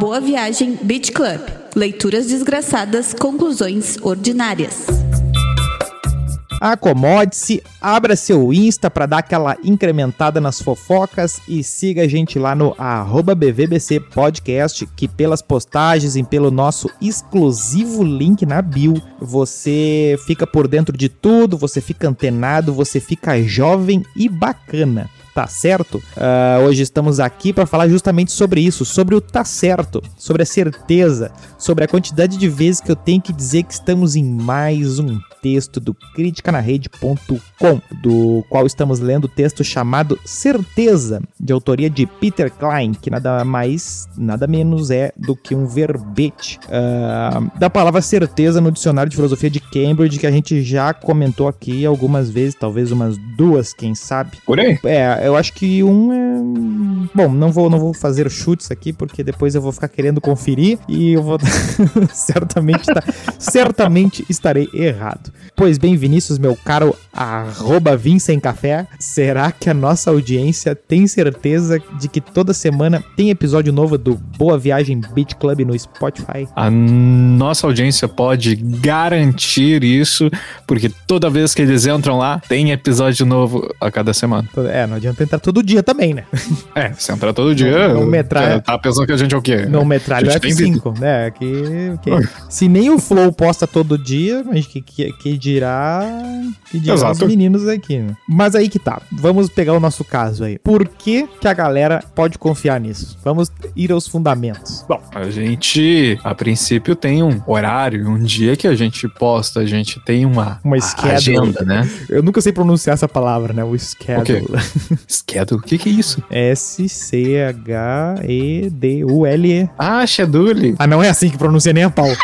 Boa Viagem Beach Club. Leituras desgraçadas, conclusões ordinárias. Acomode-se, abra seu Insta para dar aquela incrementada nas fofocas e siga a gente lá no BVBC Podcast, que pelas postagens e pelo nosso exclusivo link na bio, você fica por dentro de tudo, você fica antenado, você fica jovem e bacana tá certo? Uh, hoje estamos aqui para falar justamente sobre isso, sobre o tá certo, sobre a certeza, sobre a quantidade de vezes que eu tenho que dizer que estamos em mais um texto do criticanarrede.com, do qual estamos lendo o texto chamado Certeza, de autoria de Peter Klein, que nada mais, nada menos é do que um verbete uh, da palavra certeza no dicionário de filosofia de Cambridge, que a gente já comentou aqui algumas vezes, talvez umas duas, quem sabe. Por aí? É, eu acho que um é. Bom, não vou, não vou fazer chutes aqui, porque depois eu vou ficar querendo conferir e eu vou. certamente, tá... certamente estarei errado. Pois bem, Vinícius, meu caro arroba Café, será que a nossa audiência tem certeza de que toda semana tem episódio novo do Boa Viagem Beach Club no Spotify? A nossa audiência pode garantir isso, porque toda vez que eles entram lá, tem episódio novo a cada semana. É, não adianta entrar todo dia também, né? É, se entrar todo dia, não, não metralha, tá pensando que a gente é o quê? Não metralha o F5, né? Que, que, se nem o Flow posta todo dia, mas que, que, que dirá, que dirá os meninos aqui, né? Mas aí que tá, vamos pegar o nosso caso aí. Por que que a galera pode confiar nisso? Vamos ir aos fundamentos. Bom, a gente, a princípio, tem um horário, um dia que a gente posta, a gente tem uma, uma agenda, né? Eu nunca sei pronunciar essa palavra, né? O schedule. Schedule? O que, que é isso? S-C-H-E-D-U-L-E. Ah, schedule. Ah, não é assim que pronuncia nem a pau.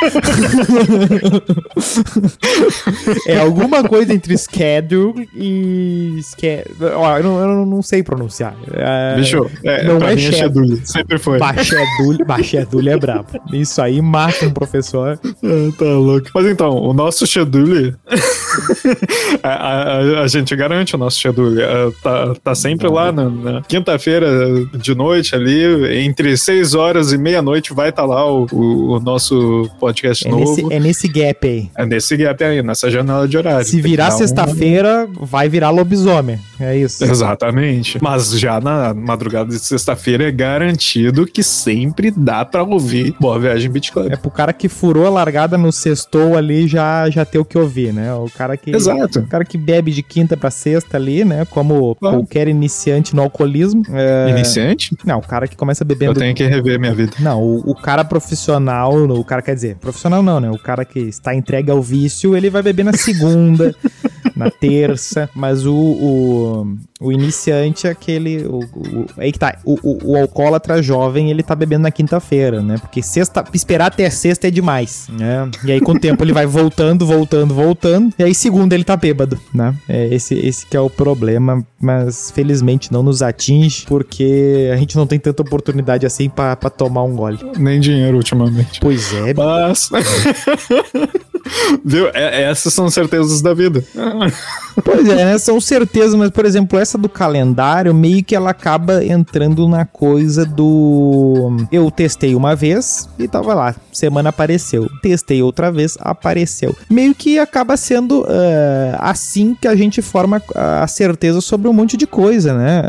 é alguma coisa entre schedule e. Schedule. Ó, eu, não, eu não sei pronunciar. É, Bicho, é, não é, é schedule. Sempre foi. Bachedule, bachedule é brabo. Isso aí mata um professor. Ah, tá louco. Mas então, o nosso schedule. a, a, a, gente garante o nosso schedule. Uh, tá, tá sempre lá na, na quinta-feira de noite ali, entre 6 horas e meia-noite vai estar tá lá o, o, o, nosso podcast é novo. Nesse, é nesse gap aí. É nesse gap aí, nessa janela de horário. Se virar sexta-feira, um... vai virar lobisomem. É isso. Exatamente. Mas já na madrugada de sexta-feira é garantido que sempre dá pra ouvir Boa Viagem Beat Club. É pro cara que furou a largada no sextou ali já, já ter o que ouvir, né? O cara que. Exato. O cara que bebe de quinta pra sexta ali, né? Como qualquer iniciante no alcoolismo. É... Iniciante? Não, o cara que começa bebendo. Eu tenho que rever minha vida. Não, o, o cara profissional, o cara quer dizer, profissional não, né? O cara que está entregue ao vício, ele vai beber na segunda, na terça, mas o, o, o iniciante é aquele. O, o, aí que tá. O, o, o alcoólatra jovem, ele tá bebendo na quinta-feira, né? Porque sexta, esperar até sexta é demais, né? E aí com o tempo ele vai voltando, voltando, voltando. E aí segunda ele tá bêbado, né? É esse, esse que é o problema, mas felizmente não nos atinge, porque a gente não tem tanta oportunidade assim para tomar um gole. Nem dinheiro ultimamente. Pois é. Mas. Viu? É, essas são certezas da vida. Pois é, né? São certezas, mas, por exemplo, essa do calendário, meio que ela acaba entrando na coisa do. Eu testei uma vez e tava lá. Semana apareceu. Testei outra vez, apareceu. Meio que acaba sendo uh, assim que a gente forma a certeza sobre um monte de coisa, né?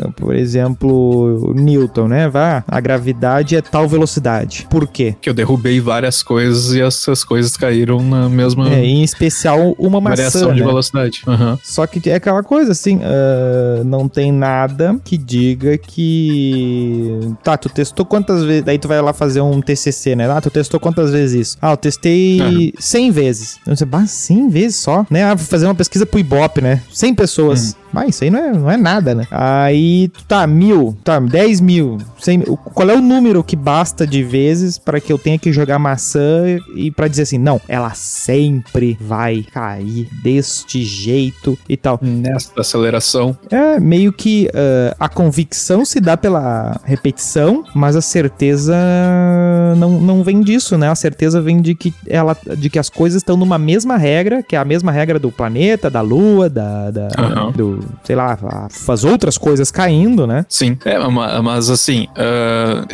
Uh, por exemplo, Newton, né? Vá, a gravidade é tal velocidade. Por quê? Que eu derrubei várias coisas e essas coisas caíram na mesma. É, em especial uma maçã. Variação de né? velocidade. Uhum. Só que é aquela coisa assim, uh, não tem nada que diga que. Tá, tu testou quantas vezes. Daí tu vai lá fazer um TCC, né? Ah, tu testou quantas vezes isso? Ah, eu testei uhum. 100 vezes. Então você, bah, 100 vezes só? Né? Ah, vou fazer uma pesquisa pro Ibope, né? 100 pessoas. Uhum. Mas isso aí não é, não é nada, né? Aí, tá, mil, tá, 10 mil, 100 mil. Qual é o número que basta de vezes para que eu tenha que jogar maçã e para dizer assim, não, ela sempre vai cair deste jeito e tal. Nesta aceleração. É, meio que uh, a convicção se dá pela repetição, mas a certeza não, não vem disso, né? A certeza vem de que, ela, de que as coisas estão numa mesma regra, que é a mesma regra do planeta, da lua, da, da uhum. do, sei lá, as outras coisas caindo, né? Sim, é, mas assim, uh,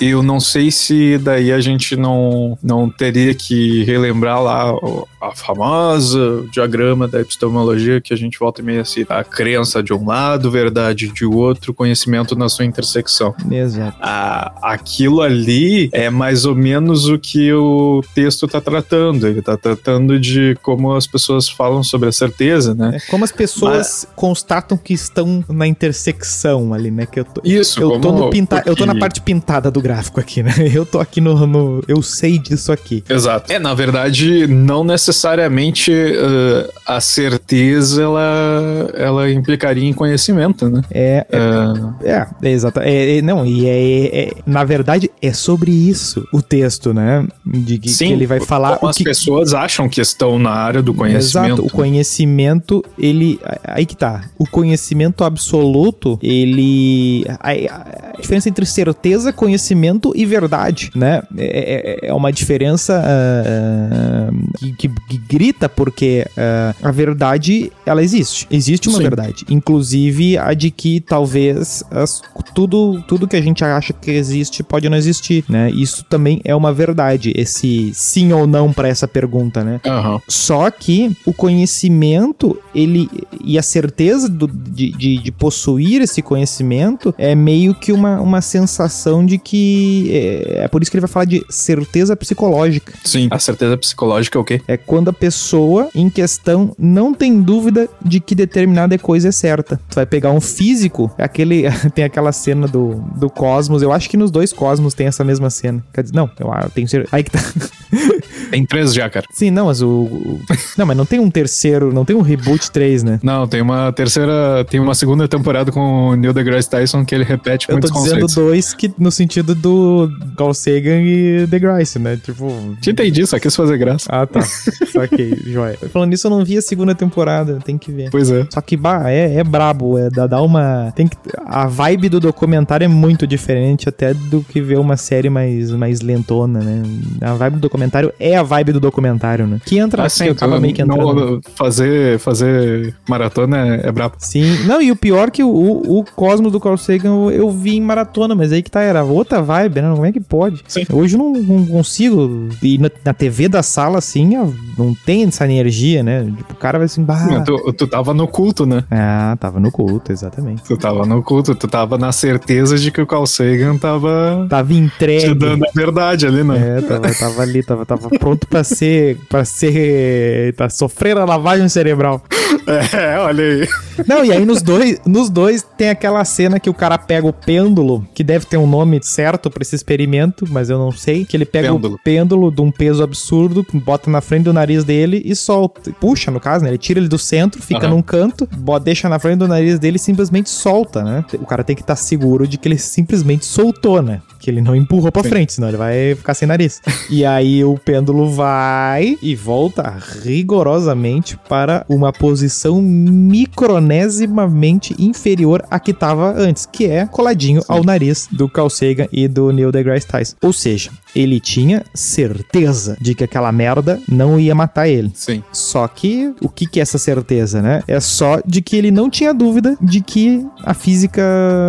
eu não sei se daí a gente não, não teria que relembrar lá a famosa diagrama da epistemologia que a gente volta e meia assim, a crença de um lado, verdade de outro, conhecimento na sua intersecção. Exato. Ah, aquilo ali é mais ou menos o que o texto está tratando. Ele está tratando de como as pessoas falam sobre a certeza, né? É como as pessoas Mas... constatam que estão na intersecção ali, né? Que eu tô, Isso, eu tô no pinta, eu tô na parte pintada do gráfico aqui, né? Eu tô aqui no, no eu sei disso aqui. Exato. É, na verdade, não necessariamente uh, a certeza ela, ela implicaria em conhecimento, né? É, é, uh... é, é exato. É, é, não, e é, é, na verdade é sobre isso o texto, né? De que, Sim, que ele vai falar. Como as que... pessoas acham que estão na área do conhecimento. Exato, o conhecimento, ele. Aí que tá. O conhecimento absoluto, ele. A, a diferença entre certeza, conhecimento e verdade, né? É, é, é uma diferença uh, que, que, que, grita porque uh, a verdade, ela existe. Existe uma Sim. verdade. Inclusive a de que talvez as, tudo, tudo que a gente acha que existe pode não existir, né? Isso também é uma verdade, esse sim ou não para essa pergunta, né? Uhum. Só que o conhecimento, ele e a certeza do, de, de, de, possuir esse conhecimento é meio que uma, uma sensação de que é, é por isso que ele vai falar de certeza psicológica. Sim, a certeza psicológica é o quê? É quando a pessoa em questão não tem dúvida de que determinada coisa é certa. Tu vai pegar um físico, aquele tem aquela cena do, do Cosmos, eu acho que nos dois Cosmos tem essa mesma cena. Quer dizer, não, eu, eu tenho certeza. Aí que tá. Tem três já, cara. Sim, não, mas o, o. Não, mas não tem um terceiro, não tem um reboot 3, né? Não, tem uma terceira. Tem uma segunda temporada com o Neil deGrasse Tyson que ele repete eu muitos conceitos. Eu tô dizendo dois que, no sentido do Carl Sagan e deGrasse, né? Tipo. Te entendi, só quis fazer graça. Ah, tá. Saquei, joia. Falando nisso, eu não vi a segunda temporada, tem que ver. Pois é. Só que, bah, é, é brabo, é dá, dá uma. Tem que, a vibe do documentário é muito diferente até do que ver uma série mais, mais lentona, né? A vibe do documentário é a vibe do documentário, né? Que entra, assim, acaba meio que entrando. Não, fazer, fazer maratona é, é brabo. Sim, não, e o pior que o, o Cosmos do Carl Sagan eu, eu, vi em maratona, mas aí que tá, era outra vibe, né? Como é que pode? Sim. Hoje eu não, não consigo ir na, na, TV da sala, assim, não tem essa energia, né? Tipo, o cara vai assim, bah... Tu, tu tava no culto, né? Ah, tava no culto, exatamente. Tu tava no culto, tu tava na certeza de que o Carl Sagan tava... Tava entregue. Te dando a verdade ali, né? É, tava, tava ali, tava, tava pronto pra ser, pra ser, tá sofrendo a lavagem cerebral. É, olha aí. Não, e aí nos dois, nos dois tem aquela cena que o cara pega o pêndulo, que deve ter um nome certo para esse experimento, mas eu não sei, que ele pega pêndulo. o pêndulo de um peso absurdo, bota na frente do nariz dele e solta, puxa no caso, né? Ele tira ele do centro, fica uhum. num canto, deixa na frente do nariz dele e simplesmente solta, né? O cara tem que estar tá seguro de que ele simplesmente soltou, né? Que ele não empurrou pra Sim. frente, senão ele vai ficar sem nariz. e aí o pêndulo vai e volta rigorosamente para uma posição micronesimamente inferior à que estava antes, que é coladinho Sim. ao nariz do Carl Sagan e do Neil deGrasse Tyson. Ou seja, ele tinha certeza de que aquela merda não ia matar ele. Sim. Só que o que, que é essa certeza, né? É só de que ele não tinha dúvida de que a física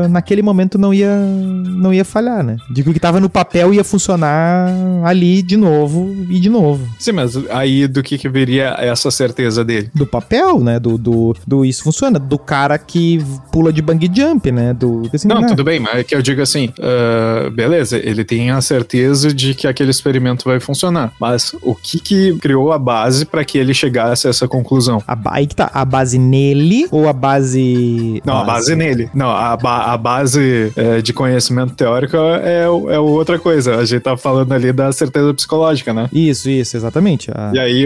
naquele momento não ia não ia falhar, né? De que o que tava no papel ia funcionar ali de novo e de novo. Sim, mas aí do que que viria essa certeza dele? Do papel, né? Do, do, do isso funciona. Do cara que pula de bang jump, né? Do, assim, não, né? tudo bem, mas é que eu digo assim, uh, beleza, ele tem a certeza de que aquele experimento vai funcionar, mas o que que criou a base para que ele chegasse a essa conclusão? A, aí que tá, a base nele ou a base... Não, base. a base nele. Não, a, ba a base é, de conhecimento teórico é, é outra coisa. A gente tá falando ali da certeza psicológica, né? Isso, isso, exatamente. A... E aí,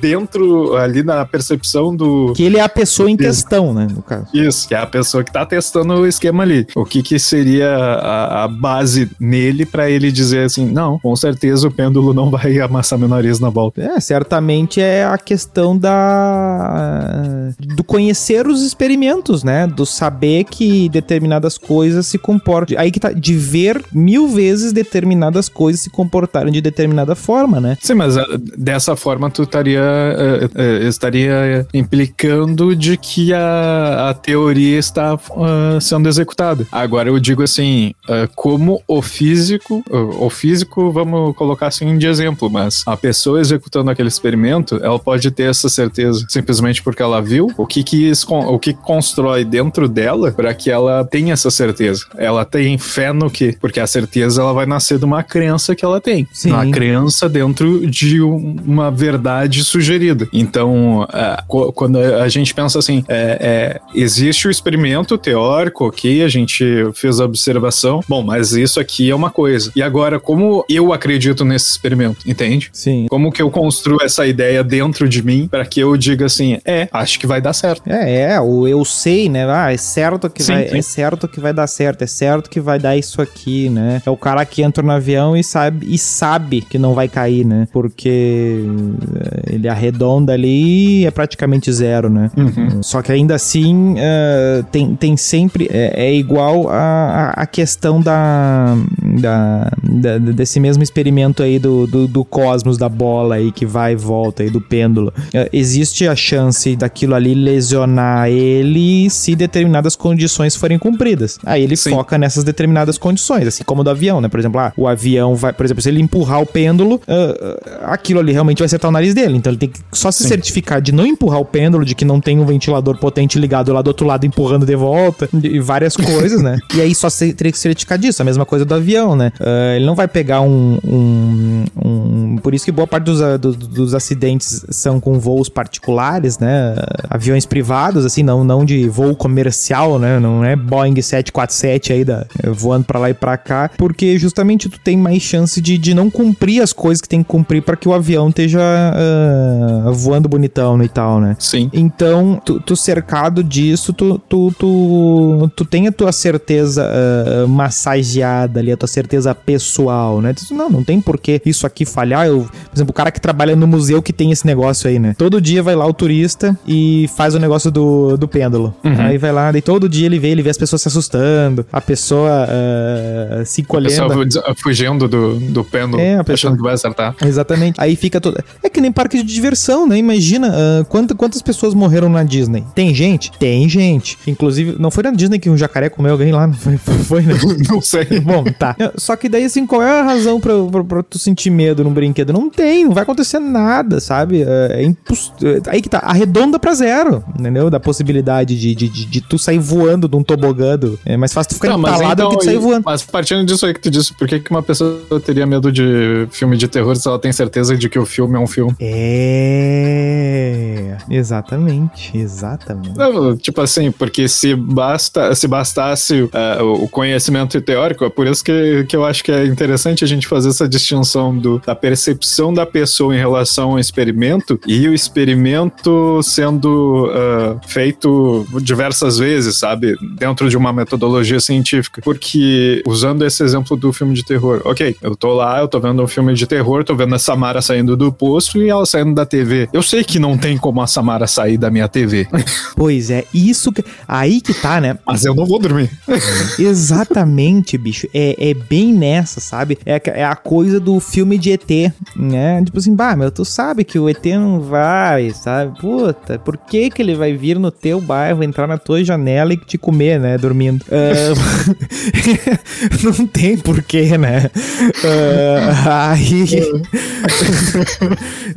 dentro, ali na percepção do... Que ele é a pessoa em questão, né, no caso. Isso, que é a pessoa que tá testando o esquema ali. O que que seria a, a base nele para ele dizer assim, não, com certeza o pêndulo não vai amassar meu nariz na volta. É, certamente é a questão da do conhecer os experimentos, né? Do saber que determinadas coisas se comportam. Aí que tá de ver mil vezes determinadas coisas se comportarem de determinada forma, né? Sim, mas uh, dessa forma tu estaria uh, uh, estaria implicando de que a, a teoria está sendo executada. Agora eu digo assim, como o físico, o físico, vamos colocar assim de exemplo, mas a pessoa executando aquele experimento, ela pode ter essa certeza simplesmente porque ela viu o que que, o que constrói dentro dela para que ela tenha essa certeza. Ela tem fé no que? Porque a certeza ela vai nascer de uma crença que ela tem. Sim. Uma crença dentro de uma verdade sugerida. Então, é, quando a gente pensa assim, é, é, existe o experimento teórico, ok, a gente fez a observação, bom, mas isso aqui é uma coisa. E agora, como eu acredito nesse experimento, entende? Sim. Como que eu construo essa ideia dentro de mim para que eu diga assim, é, acho que vai dar certo. É, é, o eu sei, né? Ah, é certo que sim, vai, sim. é certo que vai dar certo, é certo que vai dar isso aqui, né? É o cara que entra no avião e sabe e sabe que não vai cair, né? Porque eh, ele arredonda ali e é praticamente zero, né? Uhum. Só que ainda assim uh, tem, tem sempre é, é igual a, a, questão da, da, da, desse mesmo experimento aí do, do, do, cosmos da bola aí que vai e volta aí do pêndulo. Uh, existe a chance daquilo ali lesionar ele se determinadas condições forem cumpridas. Aí ele Sim. foca nessas determinadas condições, assim como do avião, né? Por exemplo, ah, o avião vai, por exemplo, se ele empurrar o pêndulo, uh, aquilo ali realmente vai acertar o nariz dele. Então ele tem que só se Sim. certificar de não empurrar o pêndulo, de que não tem um ventilador potente ligado lá do outro lado empurrando de volta, e várias coisas, né? E aí só se, teria que se certificar disso, a mesma coisa do avião, né? Uh, ele não vai pegar um, um, um, Por isso que boa parte dos, dos, dos acidentes são com voos particulares, né? Aviões privados, assim, não, não de voo comercial, né? Não é Boeing 747 aí da, voando para lá e para cá, porque justamente tu tem mais chance de, de não cumprir as coisas que tem que cumprir para que o avião esteja uh, voando bonitão né, e tal, né? Sim. Então, tu, tu cercado disso, tu, tu, tu, tu tem a tua certeza uh, massageada ali, a tua certeza pessoal, né? Tu, não, não tem por que isso aqui falhar. Eu, por exemplo, o cara que trabalha no museu que tem esse negócio aí, né? Todo dia vai lá o turista e faz o negócio do, do pêndulo. Uhum. Aí vai lá, e todo dia ele vê, ele vê as pessoas se assustando, a pessoa uh, se colhendo. A pessoa fugindo do, do pêndulo, é, pessoa... achando que vai acertar. Exatamente. Aí fica todo. É que nem parque de diversão, né? Imagina uh, quanta, quantas pessoas morreram na Disney. Tem gente? Tem gente. Inclusive, não foi na Disney que um jacaré comeu alguém lá? Não foi, foi né? não sei. Bom, tá. Só que daí, assim, qual é a razão pra, pra, pra tu sentir medo num brinquedo? Não tem, não vai acontecer nada, sabe? É, é impossível. Aí que tá, arredonda pra zero, entendeu? Da possibilidade de, de, de, de tu sair voando de um tobogando. É mais fácil tu ficar não, entalado então, do que tu sair voando. Mas partindo disso aí que tu disse, por que, que uma pessoa teria medo de filme de terror se ela tem certeza de que o filme é um filme? É. Exatamente, exatamente. Não, tipo assim, porque se basta, se bastasse uh, o conhecimento teórico, é por isso que, que eu acho que é interessante a gente fazer essa distinção do, da percepção da pessoa em relação ao experimento e o experimento sendo uh, feito diversas vezes, sabe? Dentro de uma metodologia científica. Porque, usando esse exemplo do filme de terror, ok, eu tô lá, eu tô vendo um filme de terror, tô vendo a Samara saindo do posto e ela saindo da TV. Eu sei que não tem como a Samara sair da minha TV. Pois é, isso que. Aí que tá, né? Mas eu não vou dormir. Exatamente, bicho. É, é bem nessa, sabe? É, é a coisa do filme de ET, né? Tipo assim, bah, meu, tu sabe que o ET não vai, sabe? Puta, por que que ele vai vir no teu bairro, entrar na tua janela e te comer, né? Dormindo. Uh, não tem porquê, né? Uh, aí.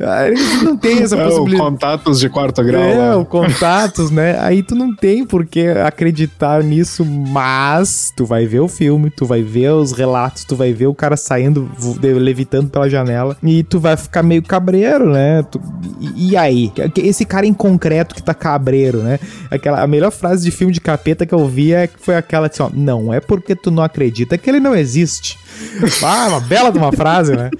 aí não tem essa é, possibilidade. contatos de quarto grau. É, o contatos, né? Aí tu não tem por que acreditar nisso, mas tu vai ver o filme, tu vai ver os relatos, tu vai ver o cara saindo, levitando pela janela e tu vai ficar meio cabreiro, né? Tu, e, e, aí? Esse cara em concreto que tá cabreiro, né? Aquela, a melhor frase de filme de capeta que eu vi é, foi aquela assim, ó, não é porque tu não acredita que ele não existe. Ah, uma bela de uma frase, né?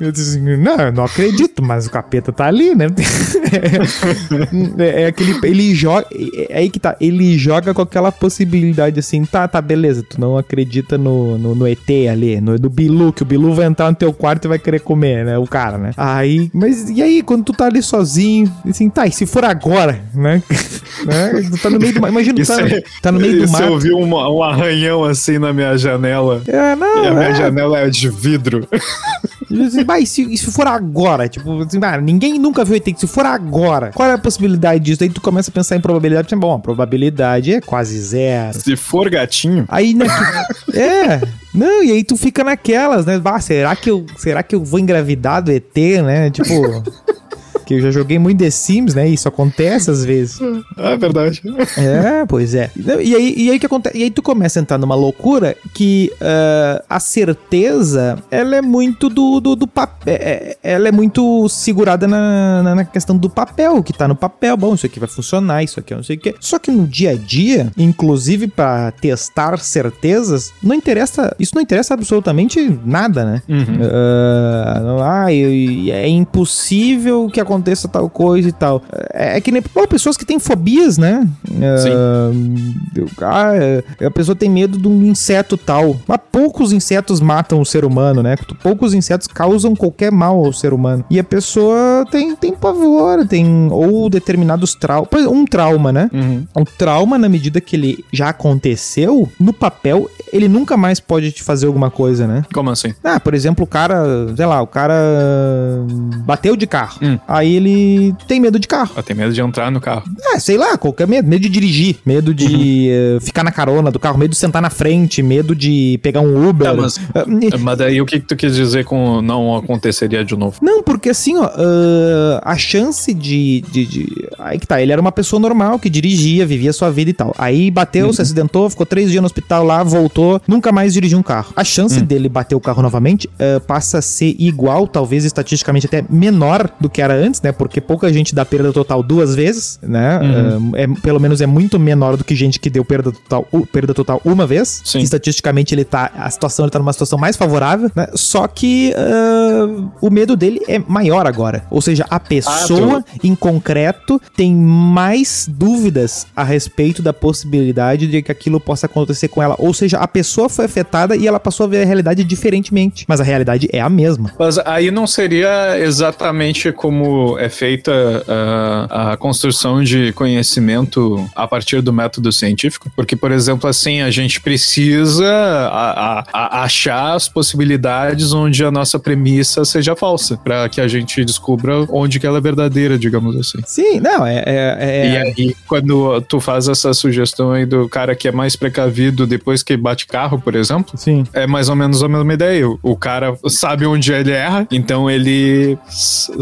Eu disse assim, não, eu não acredito, mas o capeta tá ali, né? é, é aquele. Ele joga. É aí que tá. Ele joga com aquela possibilidade assim, tá, tá, beleza. Tu não acredita no, no, no ET ali, no do Bilu, que o Bilu vai entrar no teu quarto e vai querer comer, né? O cara, né? Aí. Mas e aí, quando tu tá ali sozinho, assim, tá, e se for agora, né? né? Tu tá no meio do. Imagina, tu tá, é, tá no meio do mar. eu vi um, um arranhão assim na minha janela. É, não. É. janela é de vidro. Assim, mas se, se for agora, tipo, assim, ah, ninguém nunca viu ET, se for agora, qual é a possibilidade disso? Aí tu começa a pensar em probabilidade, tipo, bom, a probabilidade é quase zero. Se for gatinho. Aí, né, é, não, e aí tu fica naquelas, né, bah, será que eu, será que eu vou engravidar do ET, né, tipo... Que eu já joguei muito The Sims, né? Isso acontece às vezes. Ah, é verdade. É, pois é. E aí, e aí que acontece? E aí tu começa a entrar numa loucura que ah, a certeza ela é muito do, do, do papel. Ela é muito segurada na, na, na questão do papel, que tá no papel. Bom, isso aqui vai funcionar, isso aqui eu não sei o que. Só que no dia a dia, inclusive pra testar certezas, não interessa. Isso não interessa absolutamente nada, né? Ah, não- ah, e- e é impossível que aconteça tal coisa e tal. É, é que nem pô, pessoas que têm fobias, né? Ah, eu- ah, é, a pessoa tem medo de um inseto tal. Mas poucos insetos matam o ser humano, né? Poucos insetos causam qualquer mal ao ser humano. E a pessoa tem, tem pavor, tem ou determinados traumas. Um trauma, né? Uhum. Um trauma, na medida que ele já aconteceu, no papel, ele nunca mais pode te fazer alguma coisa, né? Como assim? Ah, por exemplo, o cara, sei lá, o cara bateu de carro. Hum. Aí ele tem medo de carro. Eu tenho medo de entrar no carro. É, sei lá, qualquer medo. Medo de dirigir, medo de eh, ficar na carona do carro, medo de sentar na frente, medo de pegar um Uber. Tá, mas- Ah, e- Mas daí o que, que tu quis dizer com não aconteceria de novo? Não, porque assim, ó, ah, a chance de, de, de- Aí que tá, ele era uma pessoa normal que dirigia, vivia sua vida e tal. Aí bateu, se acidentou, ficou três dias no hospital lá, voltou, nunca mais dirigiu um carro. A chance dele bater o carro novamente ah, passa a ser igual, talvez estatisticamente até menor do que era antes, né? Porque pouca gente dá perda total duas vezes, né? Ah, é, pelo menos é muito menor do que gente que deu perda total, perda total uma vez. Sim. Estatisticamente ele tá. A situação ele tá numa situação mais favorável, né? Só que ah, o medo dele é maior agora. Ou seja, a pessoa em concreto tem mais dúvidas a respeito da possibilidade de que aquilo possa acontecer com ela. Ou seja, a pessoa foi afetada e ela passou a ver a realidade diferentemente. Mas a realidade é a mesma. Mas aí não seria exatamente como é feita ah, a construção de conhecimento a partir do método científico? Porque, por exemplo, assim, a gente precisa a- a- a- achar as possibilidades onde a nossa premissa seja falsa, para que a gente descubra onde que ela é verdadeira, digamos assim. Sim, não, é. é- é- E aí, quando tu faz essa sugestão aí do cara que é mais precavido depois que bate carro, por exemplo, Sim. é mais ou menos a mesma ideia. O- cara sabe onde ele erra, então ele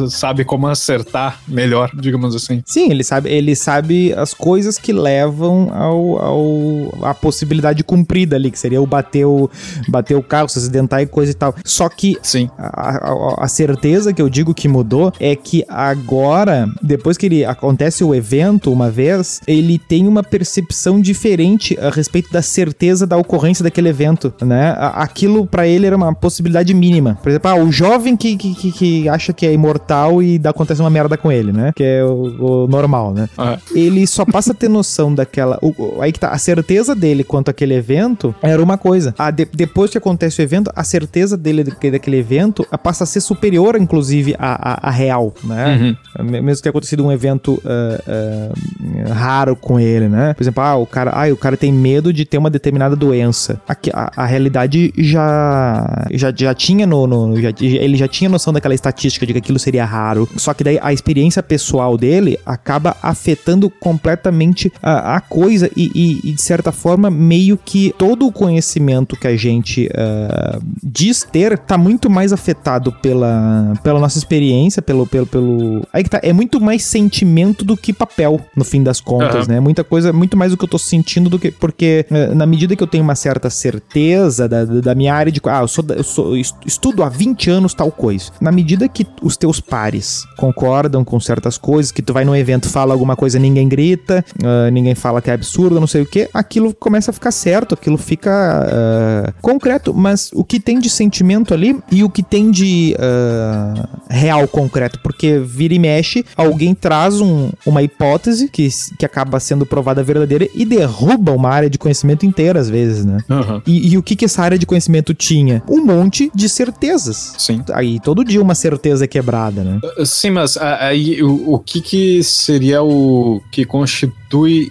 sabe como acertar melhor, digamos assim. Sim, ele sabe, ele sabe as coisas que levam ao, ao a possibilidade cumprida ali, que seria o bater o, bater o carro, se acidentar e coisa e tal. Só que Sim. a, a- a certeza que eu digo que mudou é que agora, depois que ele acontece o evento uma vez, ele tem uma percepção diferente a respeito da certeza da ocorrência daquele evento, né? Aquilo pra ele era uma possibilidade mínima. Por exemplo, ah, o jovem que, que, que- que acha que é imortal e dá, acontece uma merda com ele, né? Que é o, o normal, né? Ah, ele só passa a ter noção daquela. o- aí que tá. A certeza dele quanto àquele evento era uma coisa. A de- depois que acontece o evento, a certeza dele daque- daquele evento passa a ser superior, inclusive, à, à, à real, né? Me- Mesmo que tenha acontecido um evento ah, ah, raro com ele, né? Por exemplo, ah, o cara, ah, o cara tem medo de ter uma determinada doença. Aqui, a, a realidade já, já, já tinha no. no- já- ele já tinha noção daquela estatística de que aquilo seria raro. Só que daí a experiência pessoal dele acaba afetando completamente a, a coisa e, e- e, de certa forma, meio que todo o conhecimento que a gente ah, diz ter tá muito mais afetado pela, pela nossa experiência, pelo, pelo, pelo. Aí que tá, é muito mais sentimento do que papel, no fim das contas, Aham. né? Muita coisa, muito mais do que eu tô sentindo do que. Porque eh, na medida que eu tenho uma certa certeza da, da minha área de. Ah, eu, sou, eu sou- estudo há 20 anos tal coisa. Na medida que os teus pares concordam com certas coisas, que tu vai num evento, fala alguma coisa, ninguém grita, uh, ninguém fala que é absurdo, não sei o que, aquilo começa a ficar certo, aquilo fica uh, concreto, mas o que tem de sentimento ali e o que tem de uh, real concreto, porque vira e mexe, alguém traz um, uma hipótese que, que acaba sendo provada verdadeira e derruba uma área de conhecimento inteira, às vezes, né? Uhum. E, e, o que, que essa área de conhecimento tinha? Um monte de certezas. Sim. Aí todo dia uma certeza é quebrada, né? Sim, mas aí o, o que, que seria o que constitui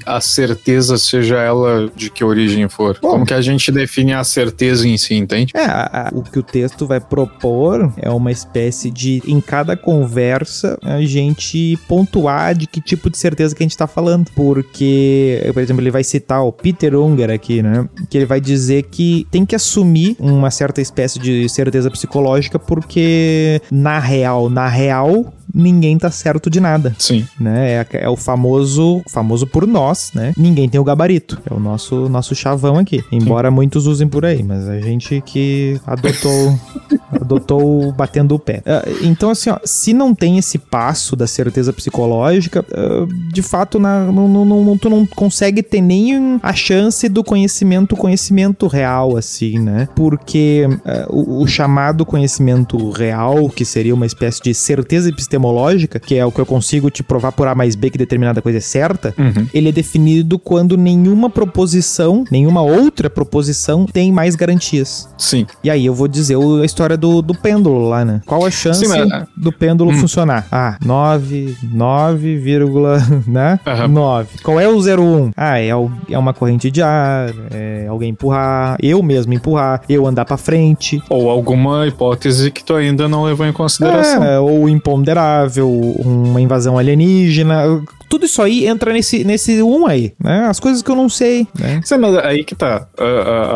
a certeza, seja ela de que origem for? Bom, Como que a gente define a certeza em si, entende? É, a, a, o que o texto vai propor é uma espécie de, em cada conversa, a gente pontuar de que tipo de certeza que a gente tá falando. Porque, por exemplo, ele vai citar o Peter Unger aqui, né? Que ele vai dizer que tem que assumir uma certa espécie de certeza psicológica porque, na real, na real, ninguém tá certo de nada. Sim. Né? É, é, o famoso, famoso por nós, né? Ninguém tem o gabarito. É o nosso, nosso chavão aqui. Embora muitos usem por aí, mas a gente que adotou, adotou batendo o pé. Uh, então, assim, ó, se não tem esse passo da certeza psicológica, uh, de fato, na, não, não, não, tu não consegue ter nem a chance do conhecimento, conhecimento real, assim, né? Porque uh, o, o chamado conhecimento real, que seria uma espécie de certeza epistemológica, epistemológica, que é o que eu consigo te provar por A mais B que determinada coisa é certa, uhum. Ele é definido quando nenhuma proposição, nenhuma outra proposição tem mais garantias. Sim. E aí eu vou dizer a história do, do pêndulo lá, né? Qual a chance Sim, mas... É. do pêndulo hum. funcionar? Ah, 9, 9, né? Uhum. 9. Qual é o 01? Ah, é, é uma corrente de ar, é alguém empurrar, eu mesmo empurrar, eu andar para frente. Ou alguma hipótese que tu ainda não levou em consideração. É, ou imponderável uma invasão alienígena, tudo isso aí entra nesse, nesse um aí, né? As coisas que eu não sei, né? Sim, mas aí que tá.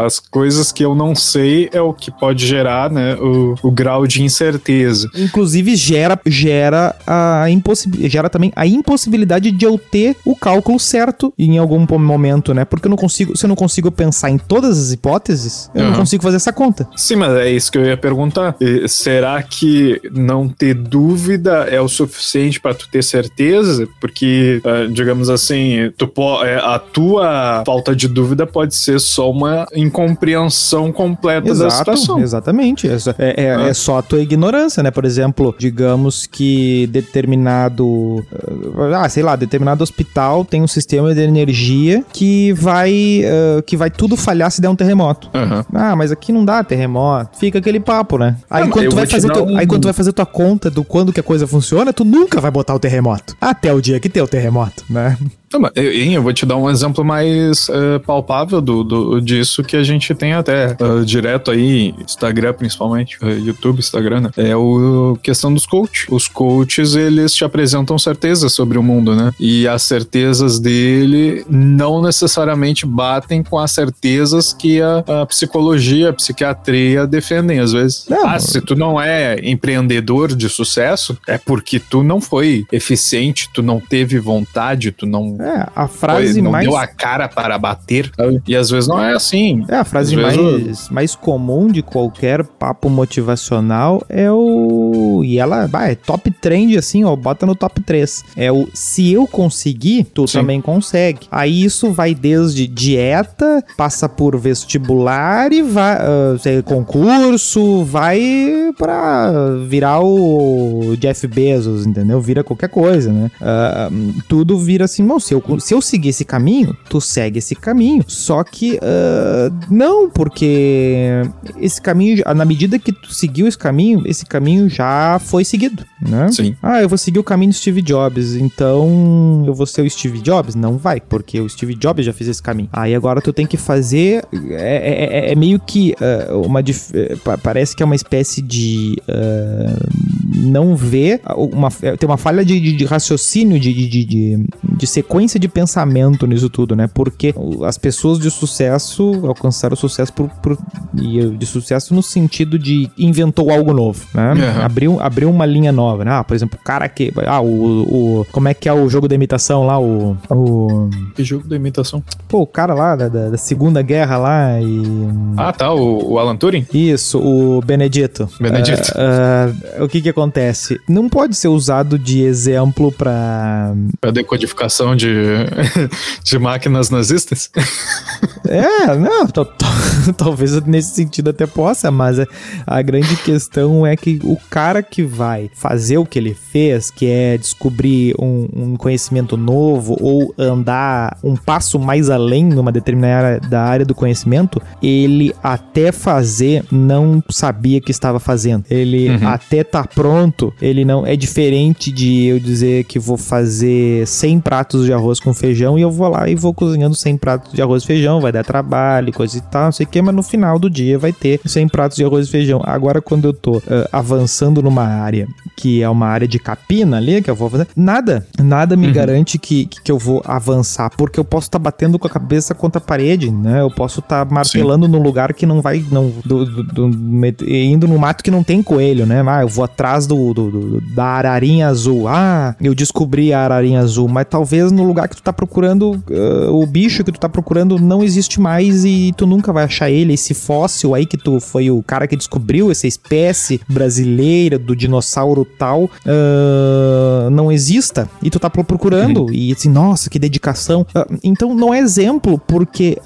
As coisas que eu não sei é o que pode gerar, né? O, o grau de incerteza. Inclusive gera, gera a impossibilidade, gera também a impossibilidade de eu ter o cálculo certo em algum momento, né? Porque eu não consigo, se eu não consigo pensar em todas as hipóteses, eu uhum. não consigo fazer essa conta. Sim, mas é isso que eu ia perguntar. Será que não ter dúvida é o suficiente para tu ter certeza? Porque uh, digamos assim, tu é, a tua falta de dúvida pode ser só uma incompreensão completa Exato, da situação. Exatamente. É, é, é, é, só a tua ignorância, né? Por exemplo, digamos que determinado. Ah, sei lá, determinado hospital tem um sistema de energia que vai. Uh, que vai tudo falhar se der um terremoto. Uhum. Ah, mas aqui não dá terremoto. Fica aquele papo, né? Aí, quando, tu vai fazer tu, um... aí quando tu vai fazer tua conta do quando que a coisa funciona, tu nunca vai botar o terremoto. Até o dia que tem o terremoto, né? Eu, eu vou te dar um exemplo mais uh, palpável do, do, disso que a gente tem até uh, direto aí, Instagram principalmente, uh, YouTube, Instagram, né? É o questão dos coaches. Os coaches, eles te apresentam certezas sobre o mundo, né? E as certezas dele não necessariamente batem com as certezas que a, a psicologia, a psiquiatria defendem às vezes. Não. Ah, se tu não é empreendedor de sucesso, é porque tu não foi eficiente, tu não teve vontade, tu não é, a frase Foi, não mais. deu a cara para bater. E às vezes não é assim. É, a frase mais, vezes... mais comum de qualquer papo motivacional é o. E ela vai, é top trend, assim, ó, bota no top 3. É o se eu conseguir, tu Sim. também consegue. Aí isso vai desde dieta, passa por vestibular e vai. Uh, concurso, vai pra virar o Jeff Bezos, entendeu? Vira qualquer coisa, né? Uh, tudo vira assim, não, se eu, se eu seguir esse caminho, tu segue esse caminho. Só que uh, não, porque esse caminho, na medida que tu seguiu esse caminho, esse caminho já foi seguido, né? Sim. Ah, eu vou seguir o caminho do Steve Jobs, então eu vou ser o Steve Jobs? Não vai, porque o Steve Jobs já fez esse caminho. Aí agora tu tem que fazer. É, é, é meio que uh, uma. Parece que é uma espécie de. Uh, não ver. Uma, tem uma falha de, de, de raciocínio, de, de, de, de sequência de pensamento nisso tudo, né? Porque as pessoas de sucesso alcançaram o sucesso por, por e de sucesso no sentido de inventou algo novo, né? Uhum. Abriu, abriu uma linha nova, né? Ah, por exemplo, o cara que. Ah, o, o. Como é que é o jogo da imitação lá? O. o Que jogo da imitação? pô, o cara lá da, da, da Segunda Guerra lá e. Ah, tá, o, o Alan Turing? Isso, o Benedito. Benedito. Ah, ah, o que que acontece? Não pode ser usado de exemplo pra. A de, de máquinas nazistas? É, não, tal- tal- talvez nesse sentido até possa, mas a, a grande questão é que o cara que vai fazer o que ele fez, que é descobrir um, um conhecimento novo ou andar um passo mais além numa determinada área, da área do conhecimento, ele até fazer não sabia que estava fazendo. Ele Uhum. até tá pronto, ele não é diferente de eu dizer que vou fazer 100 pratos de arroz com feijão e eu vou lá e vou cozinhando 100 pratos de arroz e feijão, vai dar trabalho, coisa e tal, não sei o que, mas no final do dia vai ter 100 pratos de arroz e feijão. Agora, quando eu tô ah, avançando numa área que é uma área de capina ali, que eu vou fazer, nada, nada me garante que, que, eu vou avançar, porque eu posso estar batendo com a cabeça contra a parede, né? Eu posso estar martelando num lugar que não vai, não, do- do- do- indo no mato que não tem coelho, né? Ah, eu vou atrás do, do- do- da ararinha azul. Ah, eu descobri a ararinha azul, mas talvez no lugar que tu tá procurando, ah, o bicho que tu tá procurando não existe mais e tu nunca vai achar ele. Esse fóssil aí que tu foi o cara que descobriu essa espécie brasileira do dinossauro tal, ah, não exista e tu tá pro- procurando e assim, nossa, que dedicação. Ah, então não é exemplo porque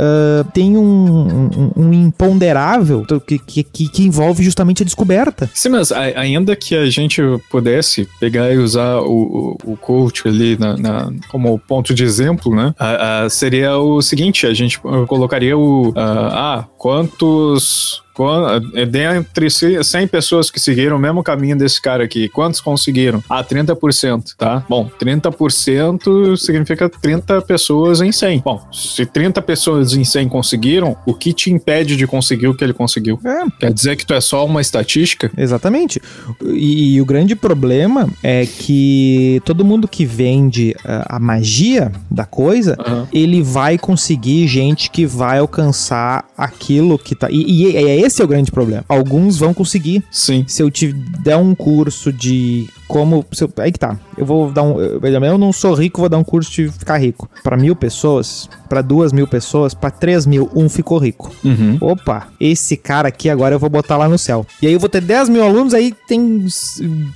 tem um, um- um imponderável que, que, que que envolve justamente a descoberta. Sim, mas a- ainda que a gente pudesse pegar e usar o, o, o coach ali na, na- como ponto de exemplo, né? a- a- seria o seguinte: a gente uh, colocaria o. ah, ah, quantos. Quan- é, Dentre ci- 100 pessoas que seguiram o mesmo caminho desse cara aqui, quantos conseguiram? Ah, 30%, tá? Bom, 30% significa 30 pessoas em 100. Bom, se 30 pessoas em 100 conseguiram, o que te impede de conseguir o que ele conseguiu? É, Quer dizer que tu é só uma estatística? Exatamente. E, e o grande problema é que todo mundo que vende ah, a magia da coisa, Aham. ele vai conseguir gente que vai alcançar aquilo que tá. E, e é esse é o grande problema. Alguns vão conseguir. Sim. Se eu te der um curso de como. eu- aí que tá. Eu vou dar um. Eu, eu não sou rico, vou dar um curso de ficar rico. Pra mil pessoas, pra duas mil pessoas, pra três mil, um ficou rico. Uhum. Opa, esse cara aqui agora eu vou botar lá no céu. E aí eu vou ter 10 mil alunos, aí tem,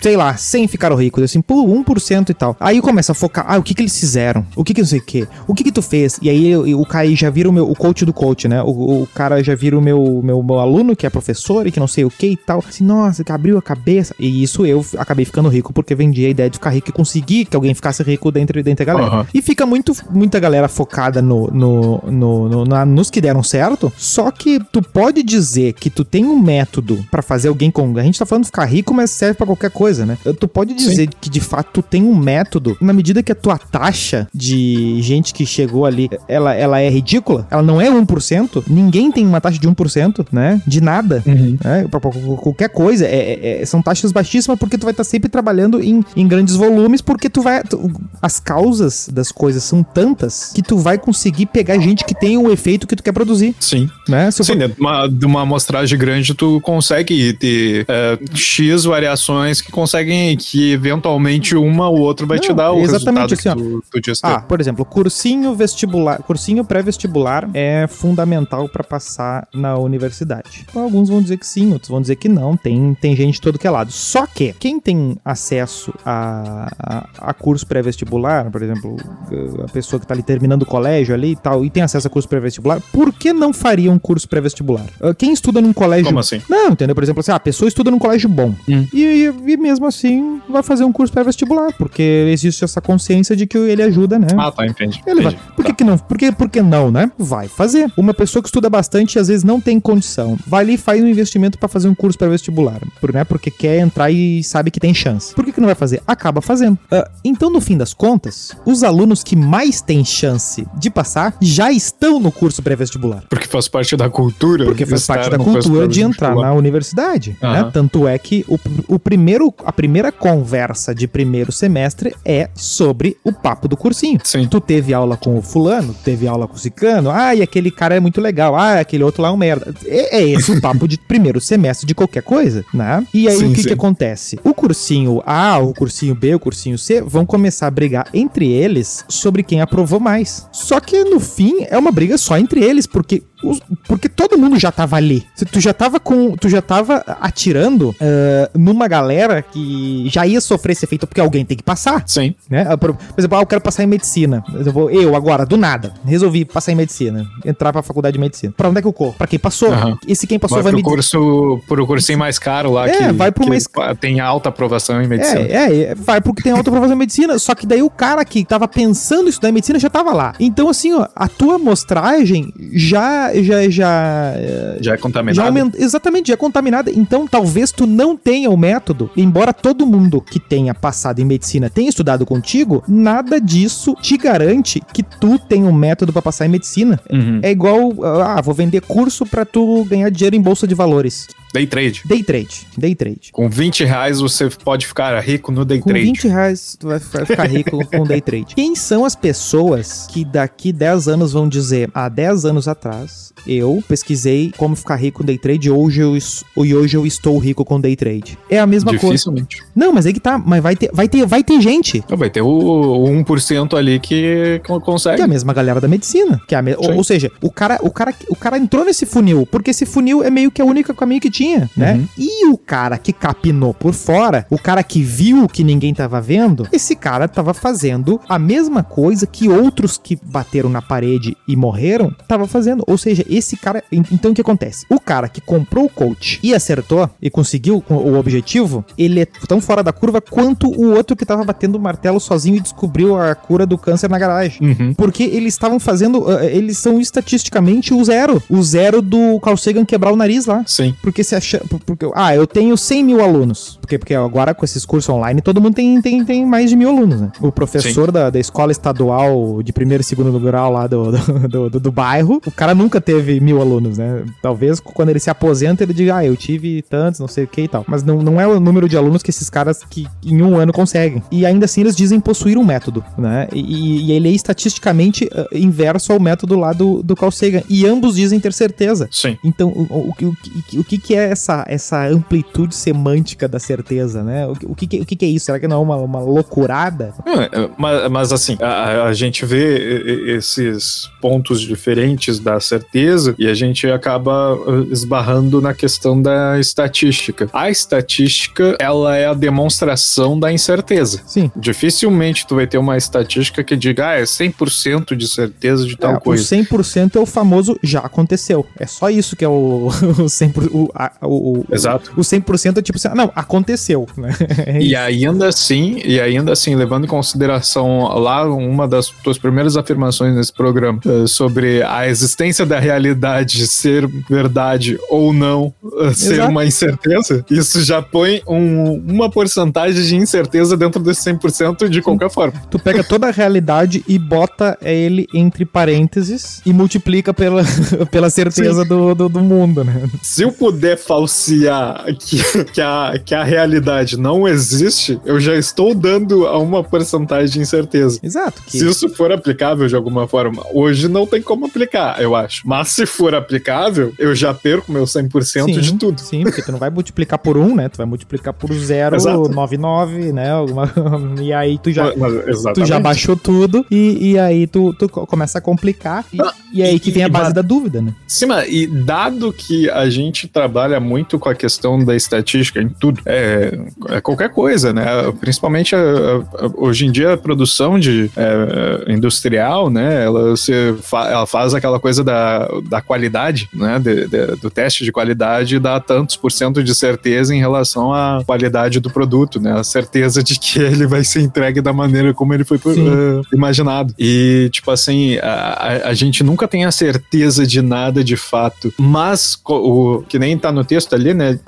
sei lá, 100 ficaram ricos, assim, pô, 1% e tal. Aí começa a focar, ah, o que que eles fizeram? O que que não sei o que? O que que tu fez? E aí eu- o cara já vira o meu, o coach do coach, né? O, o cara já vira o meu, meu, meu aluno, que é professor e que não sei o que e tal. Assim, nossa, que abriu a cabeça. E isso eu acabei ficando rico porque vendi a ideia de ficar rico e consegui que alguém ficasse rico dentro, dentro da galera. Aham. E fica muito, muita galera focada no, no, no, no- na- nos que deram certo. Só que tu pode dizer que tu tem um método pra fazer alguém com. A gente tá falando de ficar rico, mas serve pra qualquer coisa, né? Tu pode dizer que de fato tu tem um método na medida que a tua taxa de gente que chegou ali ela, ela é ridícula. Ela não é 1%. Ninguém tem uma taxa de 1%, né? De nada. né? Pra, pra- pra qualquer coisa. É, é- é- são taxas baixíssimas porque tu vai estar sempre trabalhando em, em grandes volumes, porque tu vai. tu- as causas das coisas são tantas que tu vai conseguir pegar gente que tem o efeito que tu quer produzir, Sim. né? Sim, for- dentro de uma, de uma amostragem grande, tu consegue ter é, X variações que conseguem, que eventualmente uma ou outra vai te Não, dar o exatamente resultado assim, que tu, tu. Ah, por exemplo, cursinho vestibular, cursinho pré-vestibular é fundamental pra passar na universidade. Então, alguns vão dizer que sim, outros vão dizer que não. Tem, tem gente de todo que é lado. Só que quem tem acesso a, a, a curso pré-vestibular, por exemplo, a pessoa que tá ali terminando o colégio ali e tal, e tem acesso a curso pré-vestibular, por que não faria um curso pré-vestibular? Ah, Quem estuda num colégio Como assim? não, entendeu? Por exemplo, assim, ah, a pessoa estuda num colégio bom. Hum. E, e- mesmo assim vai fazer um curso pré-vestibular, porque existe essa consciência de que ele ajuda, né? Ah, tá, entendi. Ele vai. entendi. Por que, que não? Por que, por que não, né? Vai fazer. Uma pessoa que estuda bastante e às vezes não tem condição, vai ali e faz um investimento pra fazer um curso pré-vestibular, por, né? Porque quer entrar e sabe que tem chance. Faz. Por que, que não vai fazer? Acaba fazendo. Uh, então, no fim das contas, os alunos que mais têm chance de passar já estão no curso pré-vestibular. Porque faz parte da cultura. Porque faz parte da cultura de entrar na universidade. Uhum. Né? Tanto é que o, o primeiro, a primeira conversa de primeiro semestre é sobre o papo do cursinho. Sim. Tu teve aula com o fulano, teve aula com o cicano, ah, e aquele cara é muito legal, ah, aquele outro lá é um merda. É, é esse o papo de primeiro semestre de qualquer coisa, né? E aí sim, o que, que acontece? O cursinho A, o cursinho B, o cursinho C vão começar a brigar entre eles sobre quem aprovou mais. Só que no fim é uma briga só entre eles, porque porque todo mundo já tava ali. Tu já tava com. Tu já tava atirando uh, numa galera que já ia sofrer esse efeito porque alguém tem que passar. Sim. Né? Por, por exemplo, ah, eu quero passar em medicina. Eu, vou, eu, agora, do nada, resolvi passar em medicina. Entrar pra faculdade de medicina. Pra onde é que eu corro? Pra quem passou. Uhum. Esse quem passou vai, vai pro me. Curso, pro cursinho mais caro lá. É, que, vai pro mais. Tem alta aprovação em medicina. É, é, vai pro que tem alta aprovação em medicina. Só que daí o cara que tava pensando em estudar em medicina já tava lá. Então, assim, ó, a tua amostragem já. Já, já já é contaminada. Aumenta, exatamente, já é contaminada. Então, talvez tu não tenha o método, embora todo mundo que tenha passado em medicina tenha estudado contigo, nada disso te garante que tu tenha um método para passar em medicina. Uhum. É igual, ah, vou vender curso para tu ganhar dinheiro em bolsa de valores. Day trade. Day trade. Day trade. Com 20 reais você pode ficar rico no day com trade. Com 20 reais tu vai ficar rico com day trade. Quem são as pessoas que daqui 10 anos vão dizer, há 10 anos atrás, eu pesquisei como ficar rico com day trade hoje eu, e hoje eu estou rico com day trade. É a mesma Dificilmente. coisa. Não, mas aí que tá. Mas vai ter, vai ter, vai ter gente. Vai ter o, o 1% ali que consegue. Que é a mesma galera da medicina. Que é me... ou, ou, seja, o cara, o, cara, o cara entrou nesse funil, porque esse funil é meio que a única caminho que tinha, né? Uhum. E o cara que capinou por fora, o cara que viu que ninguém tava vendo, esse cara tava fazendo a mesma coisa que outros que bateram na parede e morreram tava fazendo. Ou seja, esse cara. Então o que acontece? O cara que comprou o coach e acertou e conseguiu o objetivo, ele é tão fora da curva quanto o outro que tava batendo o martelo sozinho e descobriu a cura do câncer na garagem. Uhum. Porque eles estavam fazendo. Uh, eles são estatisticamente o zero. O zero do Carl Sagan quebrar o nariz lá. Sim. Porque se acha. Porque, ah, eu tenho 100 mil alunos. Porque, porque agora com esses cursos online todo mundo tem, tem, tem mais de mil alunos, né? O professor da, da escola estadual de primeiro e segundo grau lá do, do, do, do bairro, o cara nunca teve mil alunos, né? Talvez quando ele se aposenta ele diga, ah, eu tive tantos, não sei o que e tal. Mas não, não é o número de alunos que esses caras que em um ano conseguem. E ainda assim eles dizem possuir um método, né? E, e ele é estatisticamente uh, inverso ao método lá do, do Carl Sagan. E ambos dizem ter certeza. Sim. Então, o, o, o, o que, que é essa, essa amplitude semântica da certeza, né? O, o, que, o que, é isso? Será que não é uma, uma loucurada? É, mas, mas, assim, a, a gente vê esses pontos diferentes da certeza e a gente acaba uh, esbarrando na questão da estatística. A estatística, ela é a demonstração da incerteza. Sim. Dificilmente tu vai ter uma estatística que diga, ah, é 100% de certeza de tal é, coisa. O 100% é o famoso já aconteceu. É só isso que é o, o 100%. O, a, o, Exato. O 100% é tipo assim, ah, não, aconteceu. Né? É e ainda assim, e ainda assim, levando em consideração lá uma das tuas primeiras afirmações nesse programa uh, sobre a existência da realidade ser verdade ou não uh, ser uma incerteza, isso já põe um, uma porcentagem de incerteza dentro desse 100% de qualquer forma. Tu pega toda a realidade e bota ele entre parênteses e multiplica pela, pela certeza do, do, do, mundo, né? Se eu puder falsear que, que, a, que a realidade não existe, eu já estou dando a uma porcentagem de incerteza. Exato. Que... Se isso for aplicável de alguma forma, hoje não tem como aplicar, eu acho. Mas se for aplicável, eu já perco meu 100% sim, de tudo. Sim, porque tu não vai multiplicar por 1, né? Tu vai multiplicar por 0,99, né? Alguma... E aí tu já, mas, tu já baixou tudo e, e aí tu, tu começa a complicar. E, ah, e aí que vem a base da dúvida, né? Sim, mas e dado que a gente trabalha muito com a questão da estatística em tudo, é, é qualquer coisa, né? Principalmente a, a, hoje em dia a produção de é, industrial, né? Ela, se fa, ela faz aquela coisa da, da qualidade, né? De, de, do teste de qualidade e dá tantos por cento de certeza em relação à qualidade do produto, né? A certeza de que ele vai ser entregue da maneira como ele foi uh, imaginado. E, tipo assim, a, a, gente nunca tem a certeza de nada de fato, mas o que nem tá tá no texto ali, né?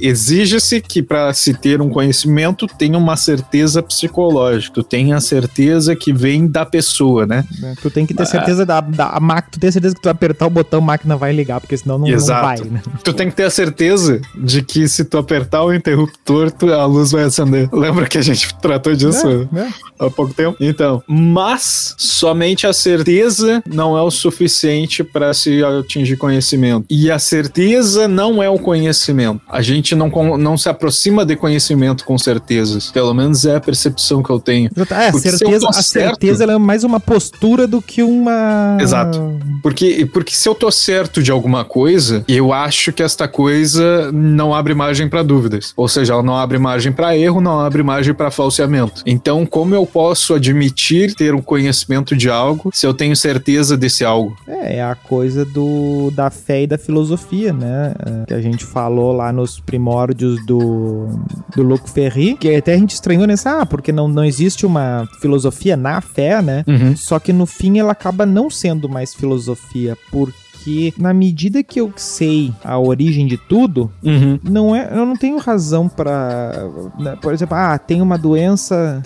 Exige-se que para se ter um conhecimento tenha uma certeza psicológica, tu tenha a certeza que vem da pessoa, né? É, tu tem que ter certeza da, da máquina, tu tem certeza que tu apertar o botão, a máquina vai ligar, porque senão não, não vai, né? Tu tem que ter a certeza de que se tu apertar o interruptor, tu, a luz vai acender. Lembra que a gente tratou disso é, é. há pouco tempo? Então, mas somente a certeza não é o suficiente para se atingir conhecimento. E a certeza não é o conhecimento. A gente não, não se aproxima de conhecimento com certezas. Pelo menos é a percepção que eu tenho. É, a certeza, a certeza é mais uma postura do que uma. Exato. Porque, porque se eu tô certo de alguma coisa, eu acho que esta coisa não abre margem para dúvidas. Ou seja, ela não abre margem para erro, não abre margem para falseamento. Então, como eu posso admitir ter um conhecimento de algo se eu tenho certeza desse algo? É, é a coisa do da fé e da filosofia, né? É, que a gente falou lá nos primórdios do, do Luc Ferry, que até a gente estranhou nessa, ah, porque não, não existe uma filosofia na fé, né? Uhum. Só que no fim ela acaba não sendo mais filosofia, porque porque na medida que eu sei a origem de tudo, uhum. não é, eu não tenho razão para, né, por exemplo, ah, tem uma doença,